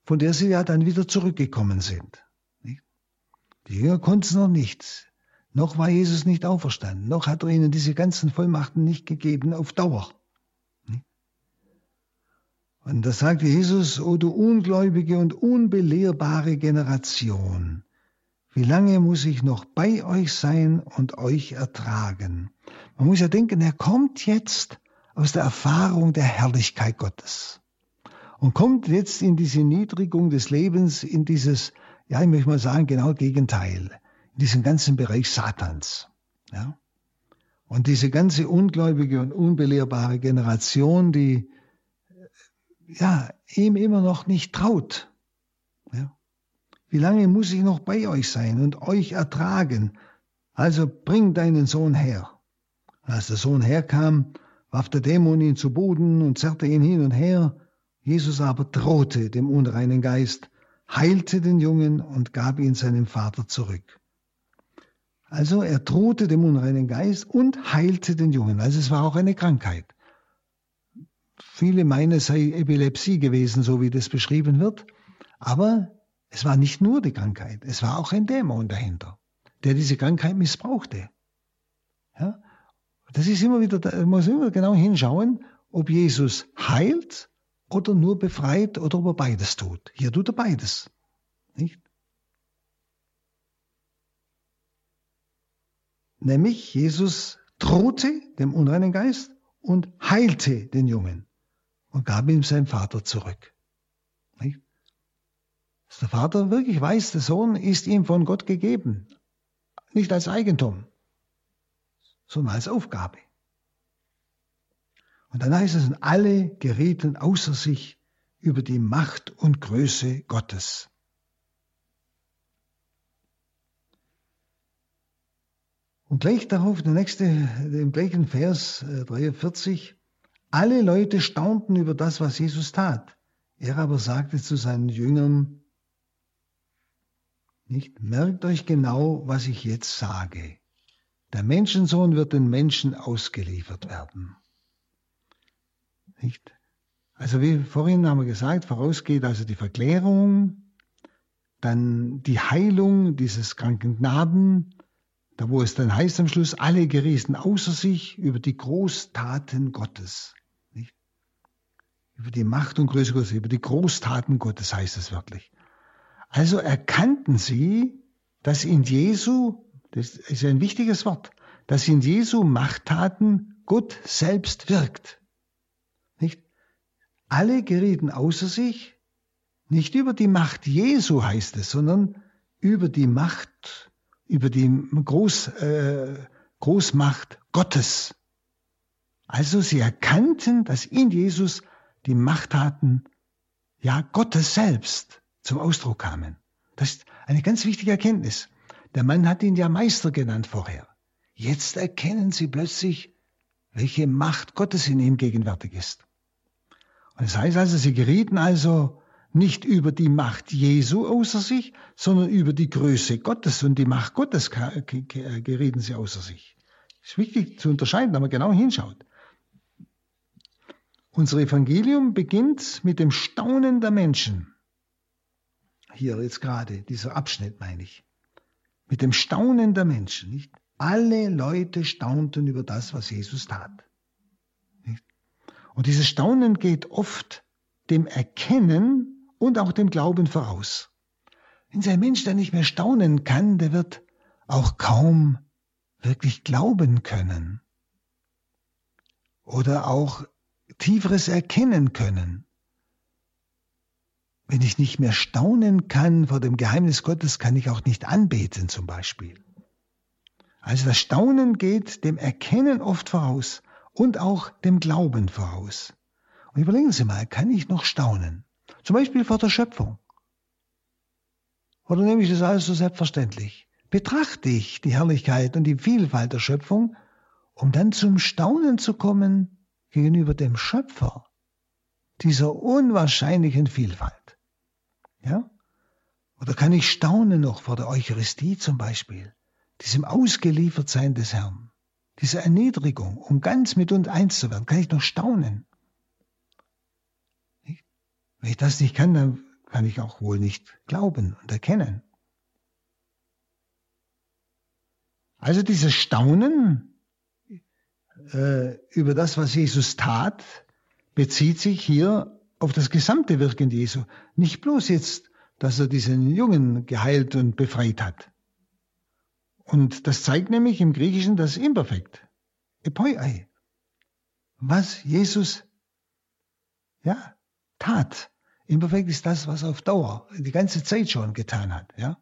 von der sie ja dann wieder zurückgekommen sind. Die Jünger konnten es noch nicht. Noch war Jesus nicht auferstanden, noch hat er ihnen diese ganzen Vollmachten nicht gegeben auf Dauer. Und da sagt Jesus, o du ungläubige und unbelehrbare Generation, wie lange muss ich noch bei euch sein und euch ertragen? Man muss ja denken, er kommt jetzt aus der Erfahrung der Herrlichkeit Gottes und kommt jetzt in diese Niedrigung des Lebens, in dieses, ja, ich möchte mal sagen, genau Gegenteil in diesem ganzen Bereich Satans. Ja? Und diese ganze ungläubige und unbelehrbare Generation, die ja, ihm immer noch nicht traut. Ja? Wie lange muss ich noch bei euch sein und euch ertragen? Also bring deinen Sohn her. Als der Sohn herkam, warf der Dämon ihn zu Boden und zerrte ihn hin und her. Jesus aber drohte dem unreinen Geist, heilte den Jungen und gab ihn seinem Vater zurück. Also er drohte dem unreinen Geist und heilte den Jungen. Also es war auch eine Krankheit. Viele meinen, es sei Epilepsie gewesen, so wie das beschrieben wird. Aber es war nicht nur die Krankheit, es war auch ein Dämon dahinter, der diese Krankheit missbrauchte. Ja? Das ist immer wieder, man muss immer genau hinschauen, ob Jesus heilt oder nur befreit oder ob er beides tut. Hier tut er beides. Nicht? Nämlich Jesus drohte dem unreinen Geist und heilte den Jungen und gab ihm seinen Vater zurück. Nicht? Dass der Vater wirklich weiß, der Sohn ist ihm von Gott gegeben. Nicht als Eigentum, sondern als Aufgabe. Und dann heißt es, alle gerieten außer sich über die Macht und Größe Gottes. Und gleich darauf, der nächste, im gleichen Vers 43, äh, alle Leute staunten über das, was Jesus tat. Er aber sagte zu seinen Jüngern, nicht, merkt euch genau, was ich jetzt sage. Der Menschensohn wird den Menschen ausgeliefert werden. Nicht? Also wie vorhin haben wir gesagt, vorausgeht also die Verklärung, dann die Heilung dieses kranken Knaben, da wo es dann heißt am Schluss, alle gerieten außer sich über die Großtaten Gottes. Nicht? Über die Macht und Größe Gottes, über die Großtaten Gottes heißt es wirklich. Also erkannten sie, dass in Jesu, das ist ein wichtiges Wort, dass in Jesu Machttaten Gott selbst wirkt. Nicht? Alle gerieten außer sich, nicht über die Macht Jesu heißt es, sondern über die Macht, über die Groß, äh, Großmacht Gottes. Also sie erkannten, dass in Jesus die Machttaten, ja Gottes selbst zum Ausdruck kamen. Das ist eine ganz wichtige Erkenntnis. Der Mann hat ihn ja Meister genannt vorher. Jetzt erkennen sie plötzlich, welche Macht Gottes in ihm gegenwärtig ist. Und das heißt also, sie gerieten also nicht über die Macht Jesu außer sich, sondern über die Größe Gottes und die Macht Gottes gerieten sie außer sich. Das ist wichtig zu unterscheiden, wenn man genau hinschaut. Unser Evangelium beginnt mit dem Staunen der Menschen. Hier jetzt gerade, dieser Abschnitt meine ich. Mit dem Staunen der Menschen. Nicht? Alle Leute staunten über das, was Jesus tat. Nicht? Und dieses Staunen geht oft dem Erkennen und auch dem Glauben voraus. Wenn ein Mensch, der nicht mehr staunen kann, der wird auch kaum wirklich glauben können. Oder auch tieferes erkennen können. Wenn ich nicht mehr staunen kann vor dem Geheimnis Gottes, kann ich auch nicht anbeten zum Beispiel. Also das Staunen geht dem Erkennen oft voraus und auch dem Glauben voraus. Und überlegen Sie mal, kann ich noch staunen? Zum Beispiel vor der Schöpfung. Oder nehme ich das alles so selbstverständlich? Betrachte ich die Herrlichkeit und die Vielfalt der Schöpfung, um dann zum Staunen zu kommen gegenüber dem Schöpfer dieser unwahrscheinlichen Vielfalt. Ja? Oder kann ich staunen noch vor der Eucharistie zum Beispiel, diesem Ausgeliefertsein des Herrn, dieser Erniedrigung, um ganz mit uns eins zu werden, kann ich noch staunen. Wenn ich das nicht kann, dann kann ich auch wohl nicht glauben und erkennen. Also dieses Staunen äh, über das, was Jesus tat, bezieht sich hier auf das gesamte Wirken Jesu. Nicht bloß jetzt, dass er diesen Jungen geheilt und befreit hat. Und das zeigt nämlich im Griechischen das Imperfekt. Epoiei. Was Jesus, ja, tat. Imperfekt ist das, was er auf Dauer, die ganze Zeit schon getan hat, ja.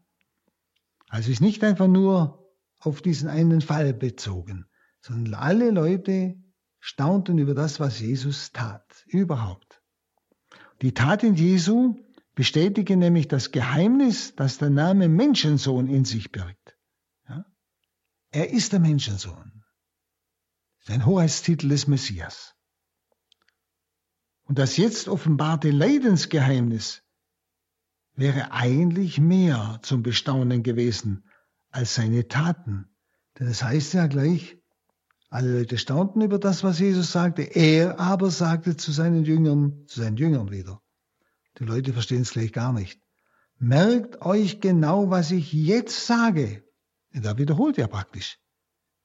Also ist nicht einfach nur auf diesen einen Fall bezogen sondern alle Leute staunten über das, was Jesus tat, überhaupt. Die Taten Jesu bestätigen nämlich das Geheimnis, das der Name Menschensohn in sich birgt. Ja? Er ist der Menschensohn. Sein Hoheitstitel des Messias. Und das jetzt offenbarte Leidensgeheimnis wäre eigentlich mehr zum Bestaunen gewesen als seine Taten. Denn es heißt ja gleich, alle Leute staunten über das, was Jesus sagte. Er aber sagte zu seinen Jüngern, zu seinen Jüngern wieder. Die Leute verstehen es gleich gar nicht. Merkt euch genau, was ich jetzt sage. Da wiederholt er praktisch.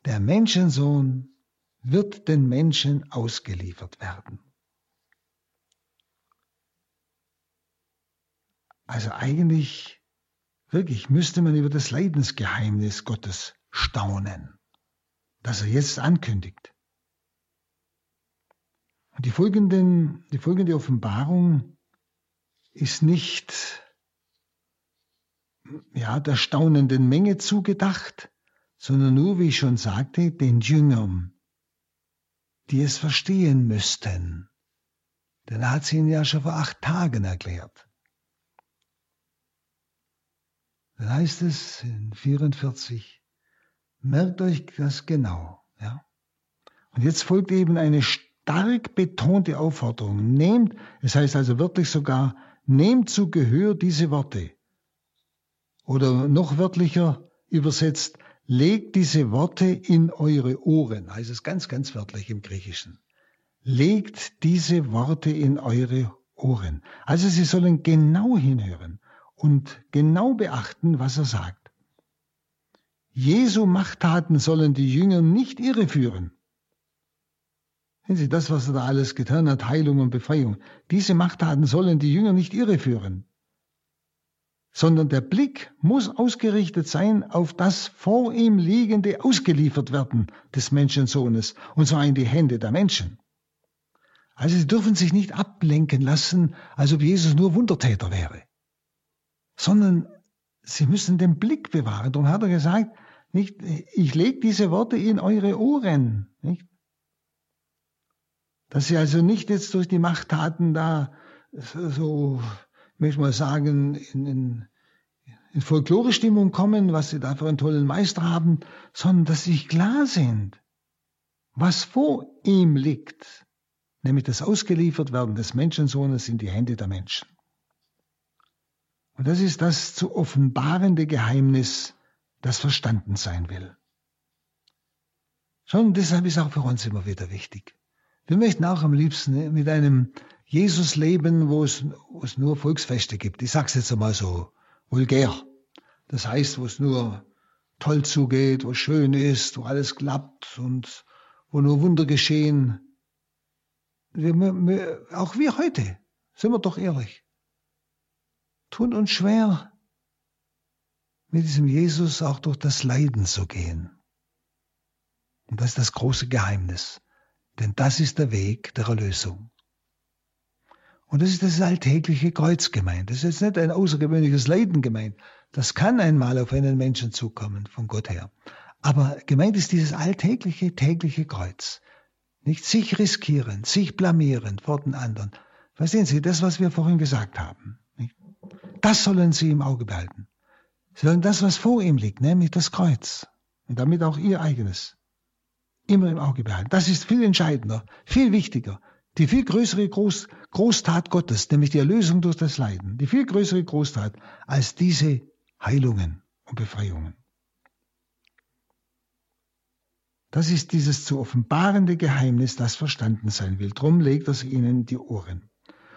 Der Menschensohn wird den Menschen ausgeliefert werden. Also eigentlich, wirklich müsste man über das Leidensgeheimnis Gottes staunen das er jetzt ankündigt. Und die, folgenden, die folgende Offenbarung ist nicht ja, der staunenden Menge zugedacht, sondern nur, wie ich schon sagte, den Jüngern, die es verstehen müssten. Denn er hat sie ihnen ja schon vor acht Tagen erklärt. Dann heißt es in 44, Merkt euch das genau. Ja? Und jetzt folgt eben eine stark betonte Aufforderung. Nehmt, es heißt also wirklich sogar, nehmt zu Gehör diese Worte. Oder noch wörtlicher übersetzt, legt diese Worte in eure Ohren. Heißt es ganz, ganz wörtlich im Griechischen. Legt diese Worte in eure Ohren. Also sie sollen genau hinhören und genau beachten, was er sagt. Jesu Machttaten sollen die Jünger nicht irreführen. Sehen Sie, das, was er da alles getan hat, Heilung und Befreiung, diese Machttaten sollen die Jünger nicht irreführen. sondern der Blick muss ausgerichtet sein auf das vor ihm liegende ausgeliefert werden des Menschensohnes, und zwar in die Hände der Menschen. Also sie dürfen sich nicht ablenken lassen, als ob Jesus nur Wundertäter wäre, sondern sie müssen den Blick bewahren. Darum hat er gesagt, nicht, ich lege diese Worte in eure Ohren, nicht? Dass sie also nicht jetzt durch die Machttaten da so, ich möchte mal sagen, in, in, in Folklore-Stimmung kommen, was sie da für einen tollen Meister haben, sondern dass sie klar sind, was vor ihm liegt, nämlich das Ausgeliefertwerden des Menschensohnes in die Hände der Menschen. Und das ist das zu offenbarende Geheimnis, das verstanden sein will. Schon deshalb ist auch für uns immer wieder wichtig. Wir möchten auch am liebsten mit einem Jesus leben, wo es, wo es nur Volksfeste gibt. Ich sag's jetzt einmal so vulgär. Das heißt, wo es nur toll zugeht, wo schön ist, wo alles klappt und wo nur Wunder geschehen. Wir, wir, auch wir heute, sind wir doch ehrlich, tun uns schwer, mit diesem Jesus auch durch das Leiden zu gehen. Und das ist das große Geheimnis. Denn das ist der Weg der Erlösung. Und das ist das alltägliche Kreuz gemeint. Das ist jetzt nicht ein außergewöhnliches Leiden gemeint. Das kann einmal auf einen Menschen zukommen, von Gott her. Aber gemeint ist dieses alltägliche, tägliche Kreuz. Nicht sich riskieren, sich blamieren vor den anderen. Verstehen Sie, das, was wir vorhin gesagt haben. Das sollen Sie im Auge behalten. Sollen das, was vor ihm liegt, nämlich das Kreuz. Und damit auch Ihr eigenes immer im Auge behalten. Das ist viel entscheidender, viel wichtiger. Die viel größere Groß, Großtat Gottes, nämlich die Erlösung durch das Leiden, die viel größere Großtat als diese Heilungen und Befreiungen. Das ist dieses zu offenbarende Geheimnis, das verstanden sein will. Drum legt er es ihnen die Ohren.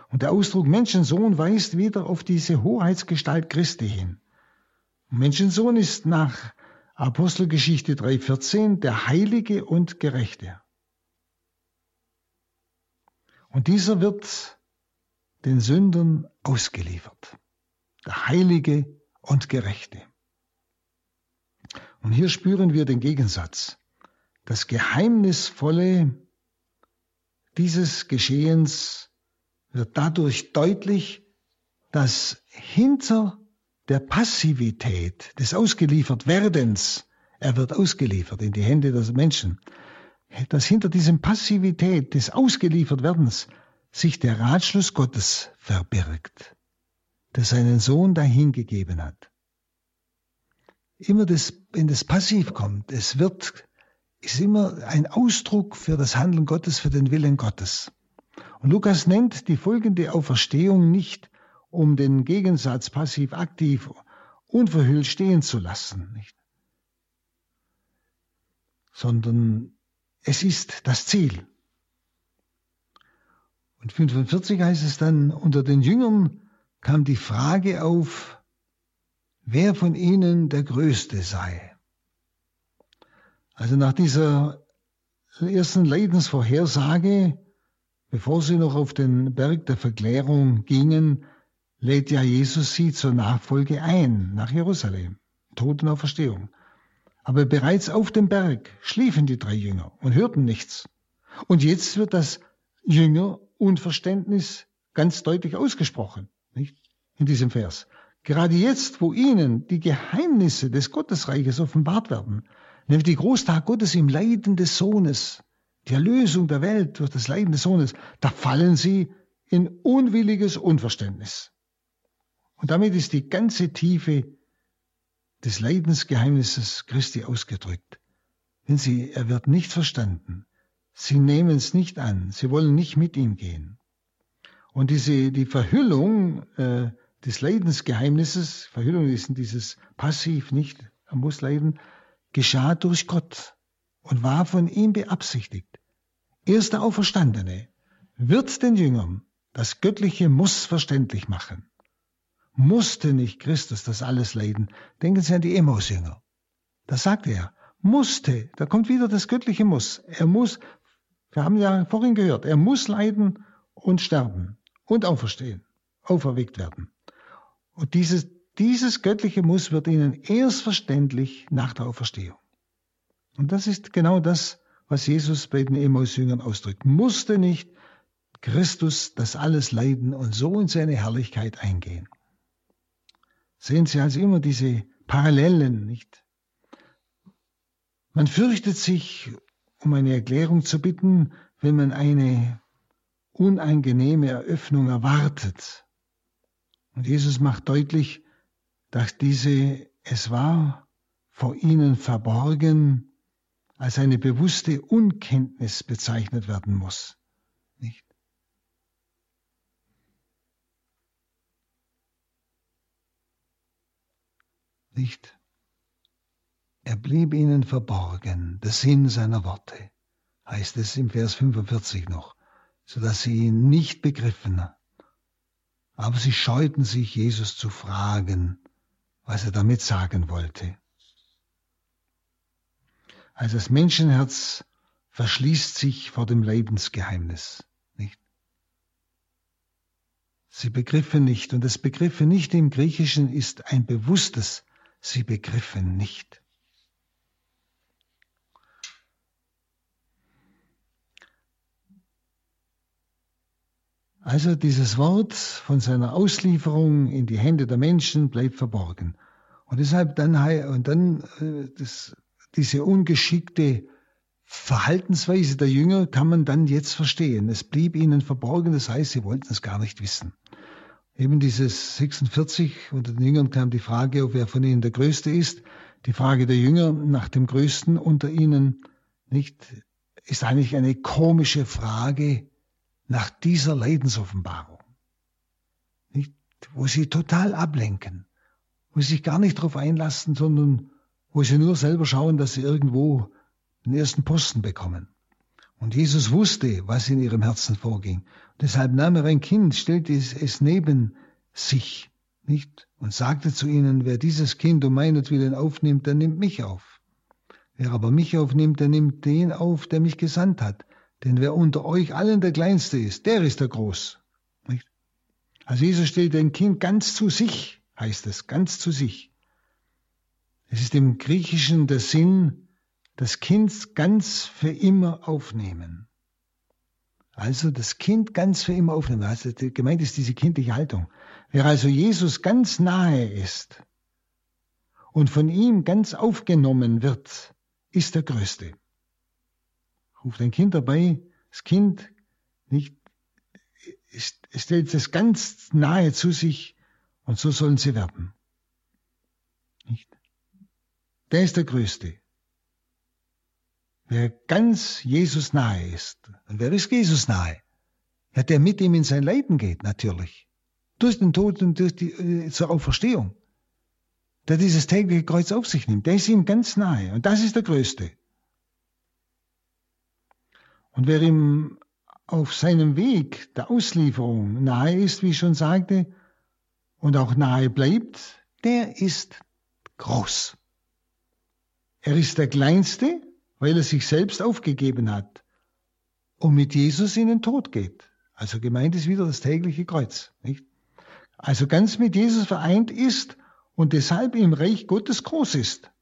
Und der Ausdruck Menschensohn weist wieder auf diese Hoheitsgestalt Christi hin. Menschensohn ist nach Apostelgeschichte 3.14, der Heilige und Gerechte. Und dieser wird den Sündern ausgeliefert. Der Heilige und Gerechte. Und hier spüren wir den Gegensatz. Das Geheimnisvolle dieses Geschehens wird dadurch deutlich, dass hinter der Passivität, des Ausgeliefertwerdens, er wird ausgeliefert in die Hände des Menschen, dass hinter diesem Passivität des Ausgeliefertwerdens sich der Ratschluss Gottes verbirgt, der seinen Sohn dahingegeben hat. Immer das, wenn das Passiv kommt, es wird, ist immer ein Ausdruck für das Handeln Gottes, für den Willen Gottes. Und Lukas nennt die folgende Auferstehung nicht um den Gegensatz passiv-aktiv unverhüllt stehen zu lassen, nicht? sondern es ist das Ziel. Und 45 heißt es dann, unter den Jüngern kam die Frage auf, wer von ihnen der Größte sei. Also nach dieser ersten Leidensvorhersage, bevor sie noch auf den Berg der Verklärung gingen, lädt ja Jesus sie zur Nachfolge ein nach Jerusalem, Tod und Auferstehung. Aber bereits auf dem Berg schliefen die drei Jünger und hörten nichts. Und jetzt wird das Jüngerunverständnis ganz deutlich ausgesprochen, nicht? In diesem Vers. Gerade jetzt, wo ihnen die Geheimnisse des Gottesreiches offenbart werden, nämlich die Großtag Gottes im Leiden des Sohnes, die Erlösung der Welt durch das Leiden des Sohnes, da fallen sie in unwilliges Unverständnis. Und damit ist die ganze Tiefe des Leidensgeheimnisses Christi ausgedrückt. Wenn Sie, er wird nicht verstanden. Sie nehmen es nicht an. Sie wollen nicht mit ihm gehen. Und diese, die Verhüllung äh, des Leidensgeheimnisses, Verhüllung ist dieses Passiv, nicht, er muss leiden, geschah durch Gott und war von ihm beabsichtigt. Erst der Auferstandene wird den Jüngern das Göttliche Muss verständlich machen. Musste nicht Christus das alles leiden? Denken Sie an die Emmaus-Jünger. Da sagt er, musste, da kommt wieder das göttliche Muss. Er muss, wir haben ja vorhin gehört, er muss leiden und sterben und auferstehen, auferweckt werden. Und dieses, dieses göttliche Muss wird ihnen erst verständlich nach der Auferstehung. Und das ist genau das, was Jesus bei den Emmaus-Jüngern ausdrückt. Musste nicht Christus das alles leiden und so in seine Herrlichkeit eingehen. Sehen Sie also immer diese Parallelen, nicht? Man fürchtet sich, um eine Erklärung zu bitten, wenn man eine unangenehme Eröffnung erwartet. Und Jesus macht deutlich, dass diese, es war vor ihnen verborgen, als eine bewusste Unkenntnis bezeichnet werden muss. Nicht? Er blieb ihnen verborgen, der Sinn seiner Worte, heißt es im Vers 45 noch, so dass sie ihn nicht begriffen. Aber sie scheuten sich, Jesus zu fragen, was er damit sagen wollte. Also das Menschenherz verschließt sich vor dem Lebensgeheimnis. Nicht? Sie begriffen nicht, und das Begriffe nicht im Griechischen ist ein bewusstes, sie begriffen nicht. Also dieses Wort von seiner Auslieferung in die Hände der Menschen bleibt verborgen. Und deshalb dann, und dann äh, das diese ungeschickte Verhaltensweise der Jünger kann man dann jetzt verstehen. Es blieb ihnen verborgen, das heißt, sie wollten es gar nicht wissen. Eben dieses 46, unter den Jüngern kam die Frage, ob wer von ihnen der Größte ist. Die Frage der Jünger nach dem Größten unter ihnen nicht, ist eigentlich eine komische Frage nach dieser Leidensoffenbarung. Nicht, wo sie total ablenken, wo sie sich gar nicht darauf einlassen, sondern wo sie nur selber schauen, dass sie irgendwo den ersten Posten bekommen. Und Jesus wusste, was in ihrem Herzen vorging. Deshalb nahm er ein Kind, stellte es neben sich, nicht? Und sagte zu ihnen, wer dieses Kind um meinetwillen aufnimmt, der nimmt mich auf. Wer aber mich aufnimmt, der nimmt den auf, der mich gesandt hat. Denn wer unter euch allen der Kleinste ist, der ist der Groß. Nicht? Also Jesus stellt ein Kind ganz zu sich, heißt es, ganz zu sich. Es ist im Griechischen der Sinn, das Kind ganz für immer aufnehmen. Also das Kind ganz für immer aufnehmen. Also gemeint ist diese kindliche Haltung. Wer also Jesus ganz nahe ist und von ihm ganz aufgenommen wird, ist der Größte. Ruft ein Kind dabei, das Kind nicht, stellt es ganz nahe zu sich und so sollen sie werden. Nicht? der ist der Größte. Wer ganz Jesus nahe ist. Und wer ist Jesus nahe? Ja, der mit ihm in sein Leiden geht, natürlich. Durch den Tod und durch die, äh, zur Auferstehung. Der dieses tägliche Kreuz auf sich nimmt. Der ist ihm ganz nahe. Und das ist der Größte. Und wer ihm auf seinem Weg der Auslieferung nahe ist, wie ich schon sagte, und auch nahe bleibt, der ist groß. Er ist der Kleinste, weil er sich selbst aufgegeben hat und mit Jesus in den Tod geht. Also gemeint ist wieder das tägliche Kreuz. Nicht? Also ganz mit Jesus vereint ist und deshalb im Reich Gottes groß ist.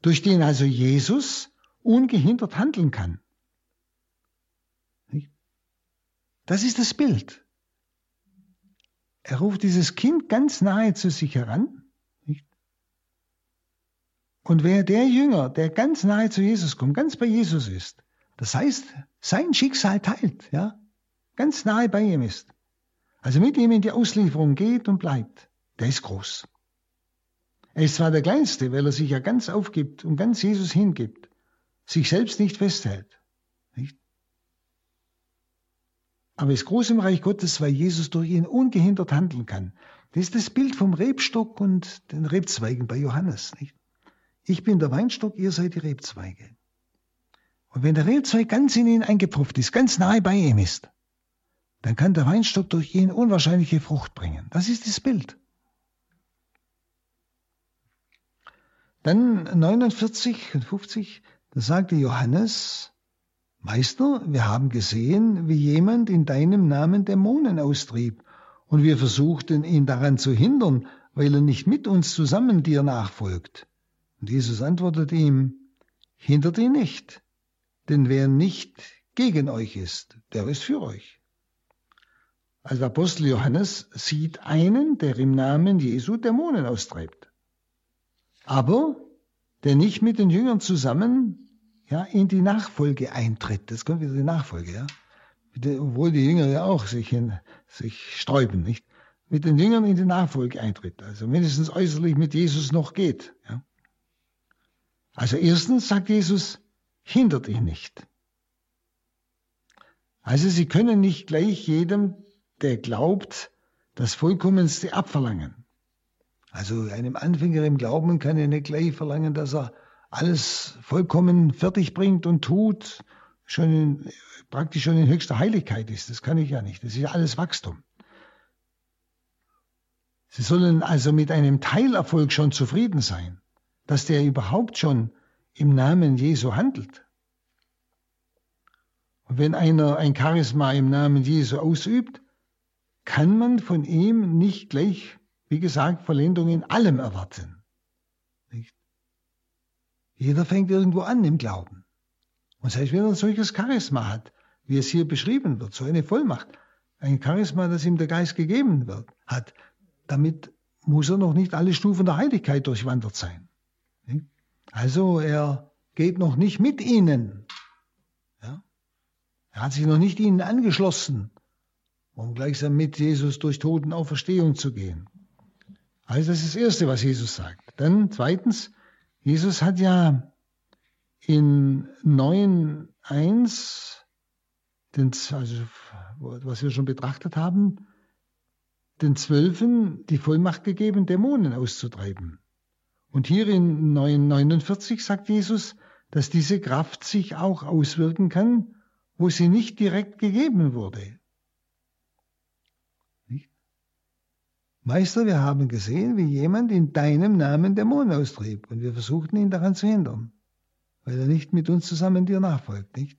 Durch den also Jesus ungehindert handeln kann. Nicht? Das ist das Bild. Er ruft dieses Kind ganz nahe zu sich heran und wer der Jünger, der ganz nahe zu Jesus kommt, ganz bei Jesus ist, das heißt, sein Schicksal teilt, ja, ganz nahe bei ihm ist, also mit ihm in die Auslieferung geht und bleibt, der ist groß. Er ist zwar der Kleinste, weil er sich ja ganz aufgibt und ganz Jesus hingibt, sich selbst nicht festhält, nicht? Aber ist groß im Reich Gottes, weil Jesus durch ihn ungehindert handeln kann. Das ist das Bild vom Rebstock und den Rebzweigen bei Johannes, nicht? Ich bin der Weinstock, ihr seid die Rebzweige. Und wenn der Rebzweig ganz in ihn eingepfropft ist, ganz nahe bei ihm ist, dann kann der Weinstock durch ihn unwahrscheinliche Frucht bringen. Das ist das Bild. Dann 49 und 50, da sagte Johannes, Meister, wir haben gesehen, wie jemand in deinem Namen Dämonen austrieb, und wir versuchten ihn daran zu hindern, weil er nicht mit uns zusammen dir nachfolgt. Und Jesus antwortet ihm, hindert ihn nicht, denn wer nicht gegen euch ist, der ist für euch. Also Apostel Johannes sieht einen, der im Namen Jesu Dämonen austreibt. Aber der nicht mit den Jüngern zusammen ja, in die Nachfolge eintritt. Das kommt wieder die Nachfolge, ja. Obwohl die Jünger ja auch sich, in, sich sträuben, nicht? Mit den Jüngern in die Nachfolge eintritt. Also mindestens äußerlich mit Jesus noch geht. Ja. Also erstens sagt Jesus, hindert ihn nicht. Also sie können nicht gleich jedem, der glaubt, das Vollkommenste abverlangen. Also einem Anfänger im Glauben kann er nicht gleich verlangen, dass er alles vollkommen fertig bringt und tut, schon in, praktisch schon in höchster Heiligkeit ist. Das kann ich ja nicht. Das ist ja alles Wachstum. Sie sollen also mit einem Teilerfolg schon zufrieden sein, dass der überhaupt schon im Namen Jesu handelt. Und wenn einer ein Charisma im Namen Jesu ausübt, kann man von ihm nicht gleich, wie gesagt, Vollendung in allem erwarten. Nicht? Jeder fängt irgendwo an im Glauben. Und selbst wenn er ein solches Charisma hat, wie es hier beschrieben wird, so eine Vollmacht, ein Charisma, das ihm der Geist gegeben wird, hat, damit muss er noch nicht alle Stufen der Heiligkeit durchwandert sein. Also er geht noch nicht mit ihnen. Ja? Er hat sich noch nicht ihnen angeschlossen, um gleichsam mit Jesus durch Totenauferstehung zu gehen. Also das ist das Erste, was Jesus sagt. Dann zweitens, Jesus hat ja in 9.1, also was wir schon betrachtet haben, den Zwölfen die Vollmacht gegeben, Dämonen auszutreiben. Und hier in 9.49 sagt Jesus, dass diese Kraft sich auch auswirken kann, wo sie nicht direkt gegeben wurde. Nicht? Meister, wir haben gesehen, wie jemand in deinem Namen Dämonen austrieb und wir versuchten ihn daran zu hindern, weil er nicht mit uns zusammen dir nachfolgt, nicht?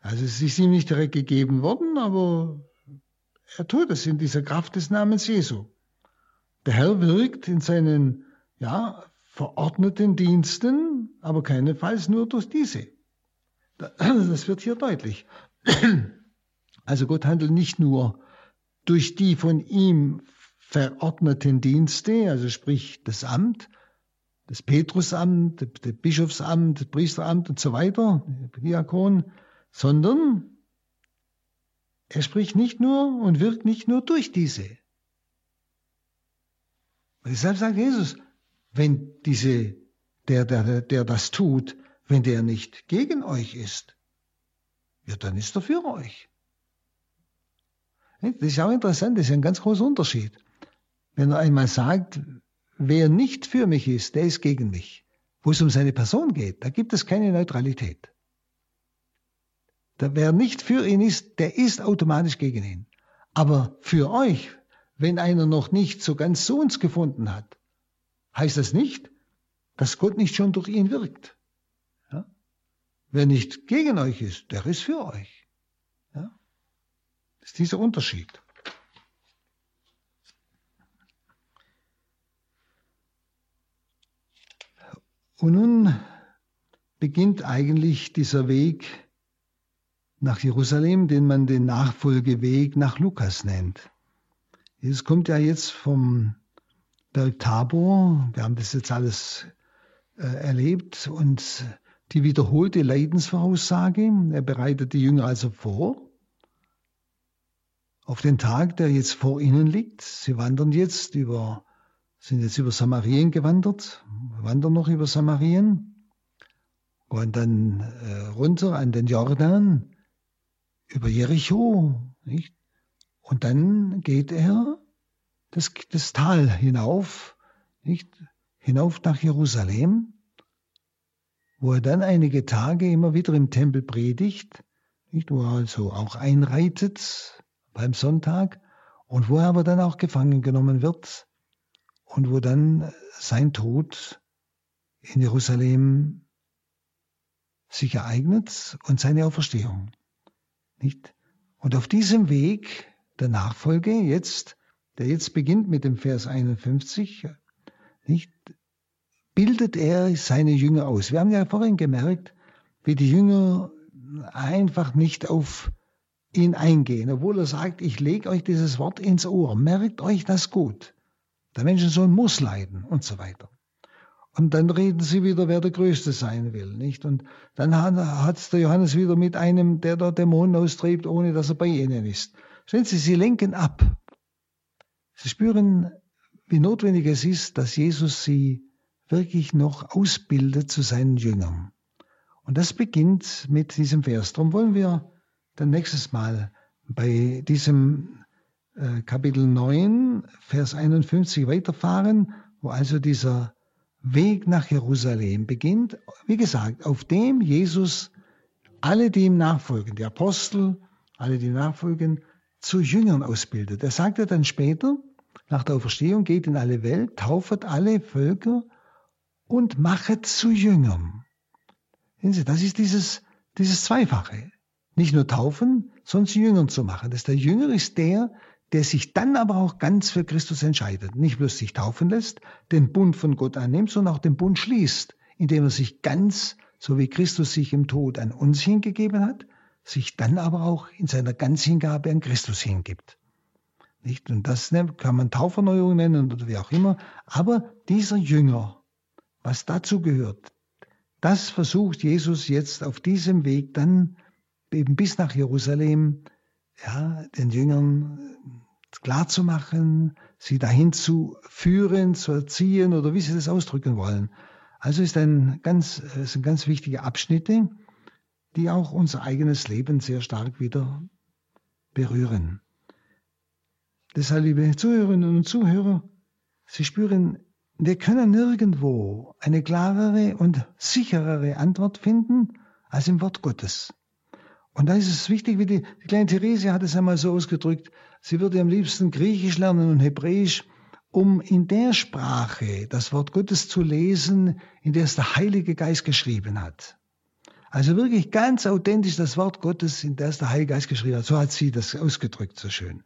Also es ist ihm nicht direkt gegeben worden, aber er tut es in dieser Kraft des Namens Jesu. Der Herr wirkt in seinen ja, verordneten Diensten, aber keinesfalls nur durch diese. *clears throat* Das wird hier deutlich. *clears throat* Also Gott handelt nicht nur durch die von ihm verordneten Dienste, also sprich das Amt, das Petrusamt, das Bischofsamt, das Priesteramt und so weiter, Diakon, sondern er spricht nicht nur und wirkt nicht nur durch diese. Deshalb sagt Jesus, wenn diese, der, der, der das tut, wenn der nicht gegen euch ist, ja, dann ist er für euch. Das ist auch interessant, das ist ein ganz großer Unterschied. Wenn er einmal sagt, wer nicht für mich ist, der ist gegen mich. Wo es um seine Person geht, da gibt es keine Neutralität. Wer nicht für ihn ist, der ist automatisch gegen ihn. Aber für euch, wenn einer noch nicht so ganz zu uns gefunden hat, heißt das nicht, dass Gott nicht schon durch ihn wirkt. Ja? Wer nicht gegen euch ist, der ist für euch. Ja? Das ist dieser Unterschied. Und nun beginnt eigentlich dieser Weg nach Jerusalem, den man den Nachfolgeweg nach Lukas nennt. Es kommt ja jetzt vom Berg Tabor, wir haben das jetzt alles äh, erlebt und die wiederholte Leidensvoraussage, er bereitet die Jünger also vor auf den Tag, der jetzt vor ihnen liegt. Sie wandern jetzt über, sind jetzt über Samarien gewandert, wandern noch über Samarien, gehen dann äh, runter an den Jordan, über Jericho, nicht? Und dann geht er das, das Tal hinauf, nicht? Hinauf nach Jerusalem, wo er dann einige Tage immer wieder im Tempel predigt, nicht? Wo er also auch einreitet beim Sonntag und wo er aber dann auch gefangen genommen wird und wo dann sein Tod in Jerusalem sich ereignet und seine Auferstehung. Nicht? Und auf diesem Weg der Nachfolge jetzt der jetzt beginnt mit dem Vers 51, nicht, bildet er seine Jünger aus. Wir haben ja vorhin gemerkt, wie die Jünger einfach nicht auf ihn eingehen, obwohl er sagt, ich lege euch dieses Wort ins Ohr, merkt euch das gut. Der Menschensohn muss leiden und so weiter. Und dann reden sie wieder, wer der Größte sein will, nicht? Und dann hat der Johannes wieder mit einem, der dort Dämonen austreibt, ohne dass er bei ihnen ist. Sehen Sie, sie lenken ab. Sie spüren, wie notwendig es ist, dass Jesus sie wirklich noch ausbildet zu seinen Jüngern. Und das beginnt mit diesem Vers. Darum wollen wir dann nächstes Mal bei diesem äh, Kapitel 9, Vers 51 weiterfahren, wo also dieser Weg nach Jerusalem beginnt. Wie gesagt, auf dem Jesus alle, die ihm nachfolgen, die Apostel, alle, die nachfolgen, zu Jüngern ausbildet. Er sagte dann später, nach der Auferstehung, geht in alle Welt, taufet alle Völker und machet zu Jüngern. Sehen Sie, das ist dieses, dieses Zweifache. Nicht nur taufen, sondern zu Jüngern zu machen. Das der Jünger ist der, der sich dann aber auch ganz für Christus entscheidet. Nicht bloß sich taufen lässt, den Bund von Gott annimmt, sondern auch den Bund schließt, indem er sich ganz, so wie Christus sich im Tod an uns hingegeben hat, sich dann aber auch in seiner Ganzhingabe an Christus hingibt. Nicht? Und das kann man Tauferneuerung nennen oder wie auch immer. Aber dieser Jünger, was dazu gehört, das versucht Jesus jetzt auf diesem Weg dann eben bis nach Jerusalem ja, den Jüngern klarzumachen, sie dahin zu führen, zu erziehen oder wie sie das ausdrücken wollen. Also ist ein ganz, sind ganz wichtige Abschnitte, die auch unser eigenes Leben sehr stark wieder berühren. Deshalb, liebe Zuhörerinnen und Zuhörer, Sie spüren, wir können nirgendwo eine klarere und sicherere Antwort finden als im Wort Gottes. Und da ist es wichtig, wie die, die kleine Therese hat es einmal so ausgedrückt, sie würde am liebsten Griechisch lernen und Hebräisch, um in der Sprache das Wort Gottes zu lesen, in der es der Heilige Geist geschrieben hat. Also wirklich ganz authentisch das Wort Gottes, in es der Heilige Geist geschrieben hat. So hat sie das ausgedrückt, so schön.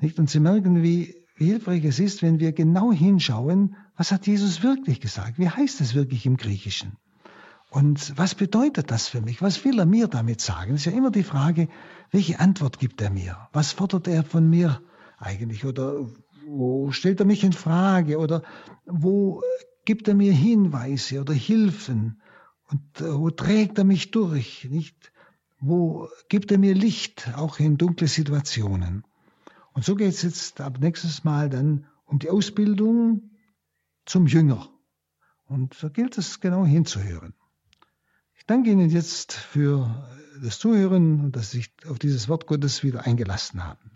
Nicht? Und Sie merken, wie, wie hilfreich es ist, wenn wir genau hinschauen, was hat Jesus wirklich gesagt? Wie heißt es wirklich im Griechischen? Und was bedeutet das für mich? Was will er mir damit sagen? Es ist ja immer die Frage, welche Antwort gibt er mir? Was fordert er von mir eigentlich? Oder wo stellt er mich in Frage? Oder wo gibt er mir Hinweise oder Hilfen? Und äh, wo trägt er mich durch? Nicht? Wo gibt er mir Licht, auch in dunkle Situationen? Und so geht es jetzt ab nächstes Mal dann um die Ausbildung zum Jünger. Und da gilt es genau hinzuhören. Ich danke Ihnen jetzt für das Zuhören und dass Sie sich auf dieses Wort Gottes wieder eingelassen haben.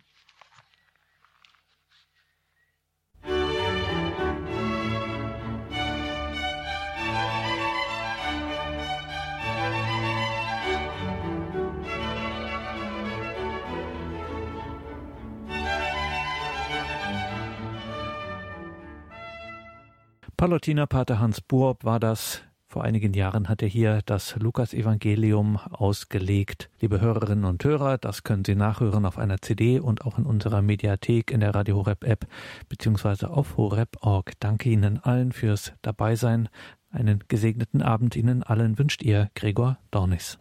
Palutiner Pater Hans Buob war das vor einigen Jahren hat er hier das Lukas-Evangelium ausgelegt. Liebe Hörerinnen und Hörer, das können Sie nachhören auf einer CD und auch in unserer Mediathek in der Radio Horeb App beziehungsweise auf horeb.org. Danke Ihnen allen fürs Dabeisein. Einen gesegneten Abend Ihnen allen wünscht Ihr Gregor Dornis.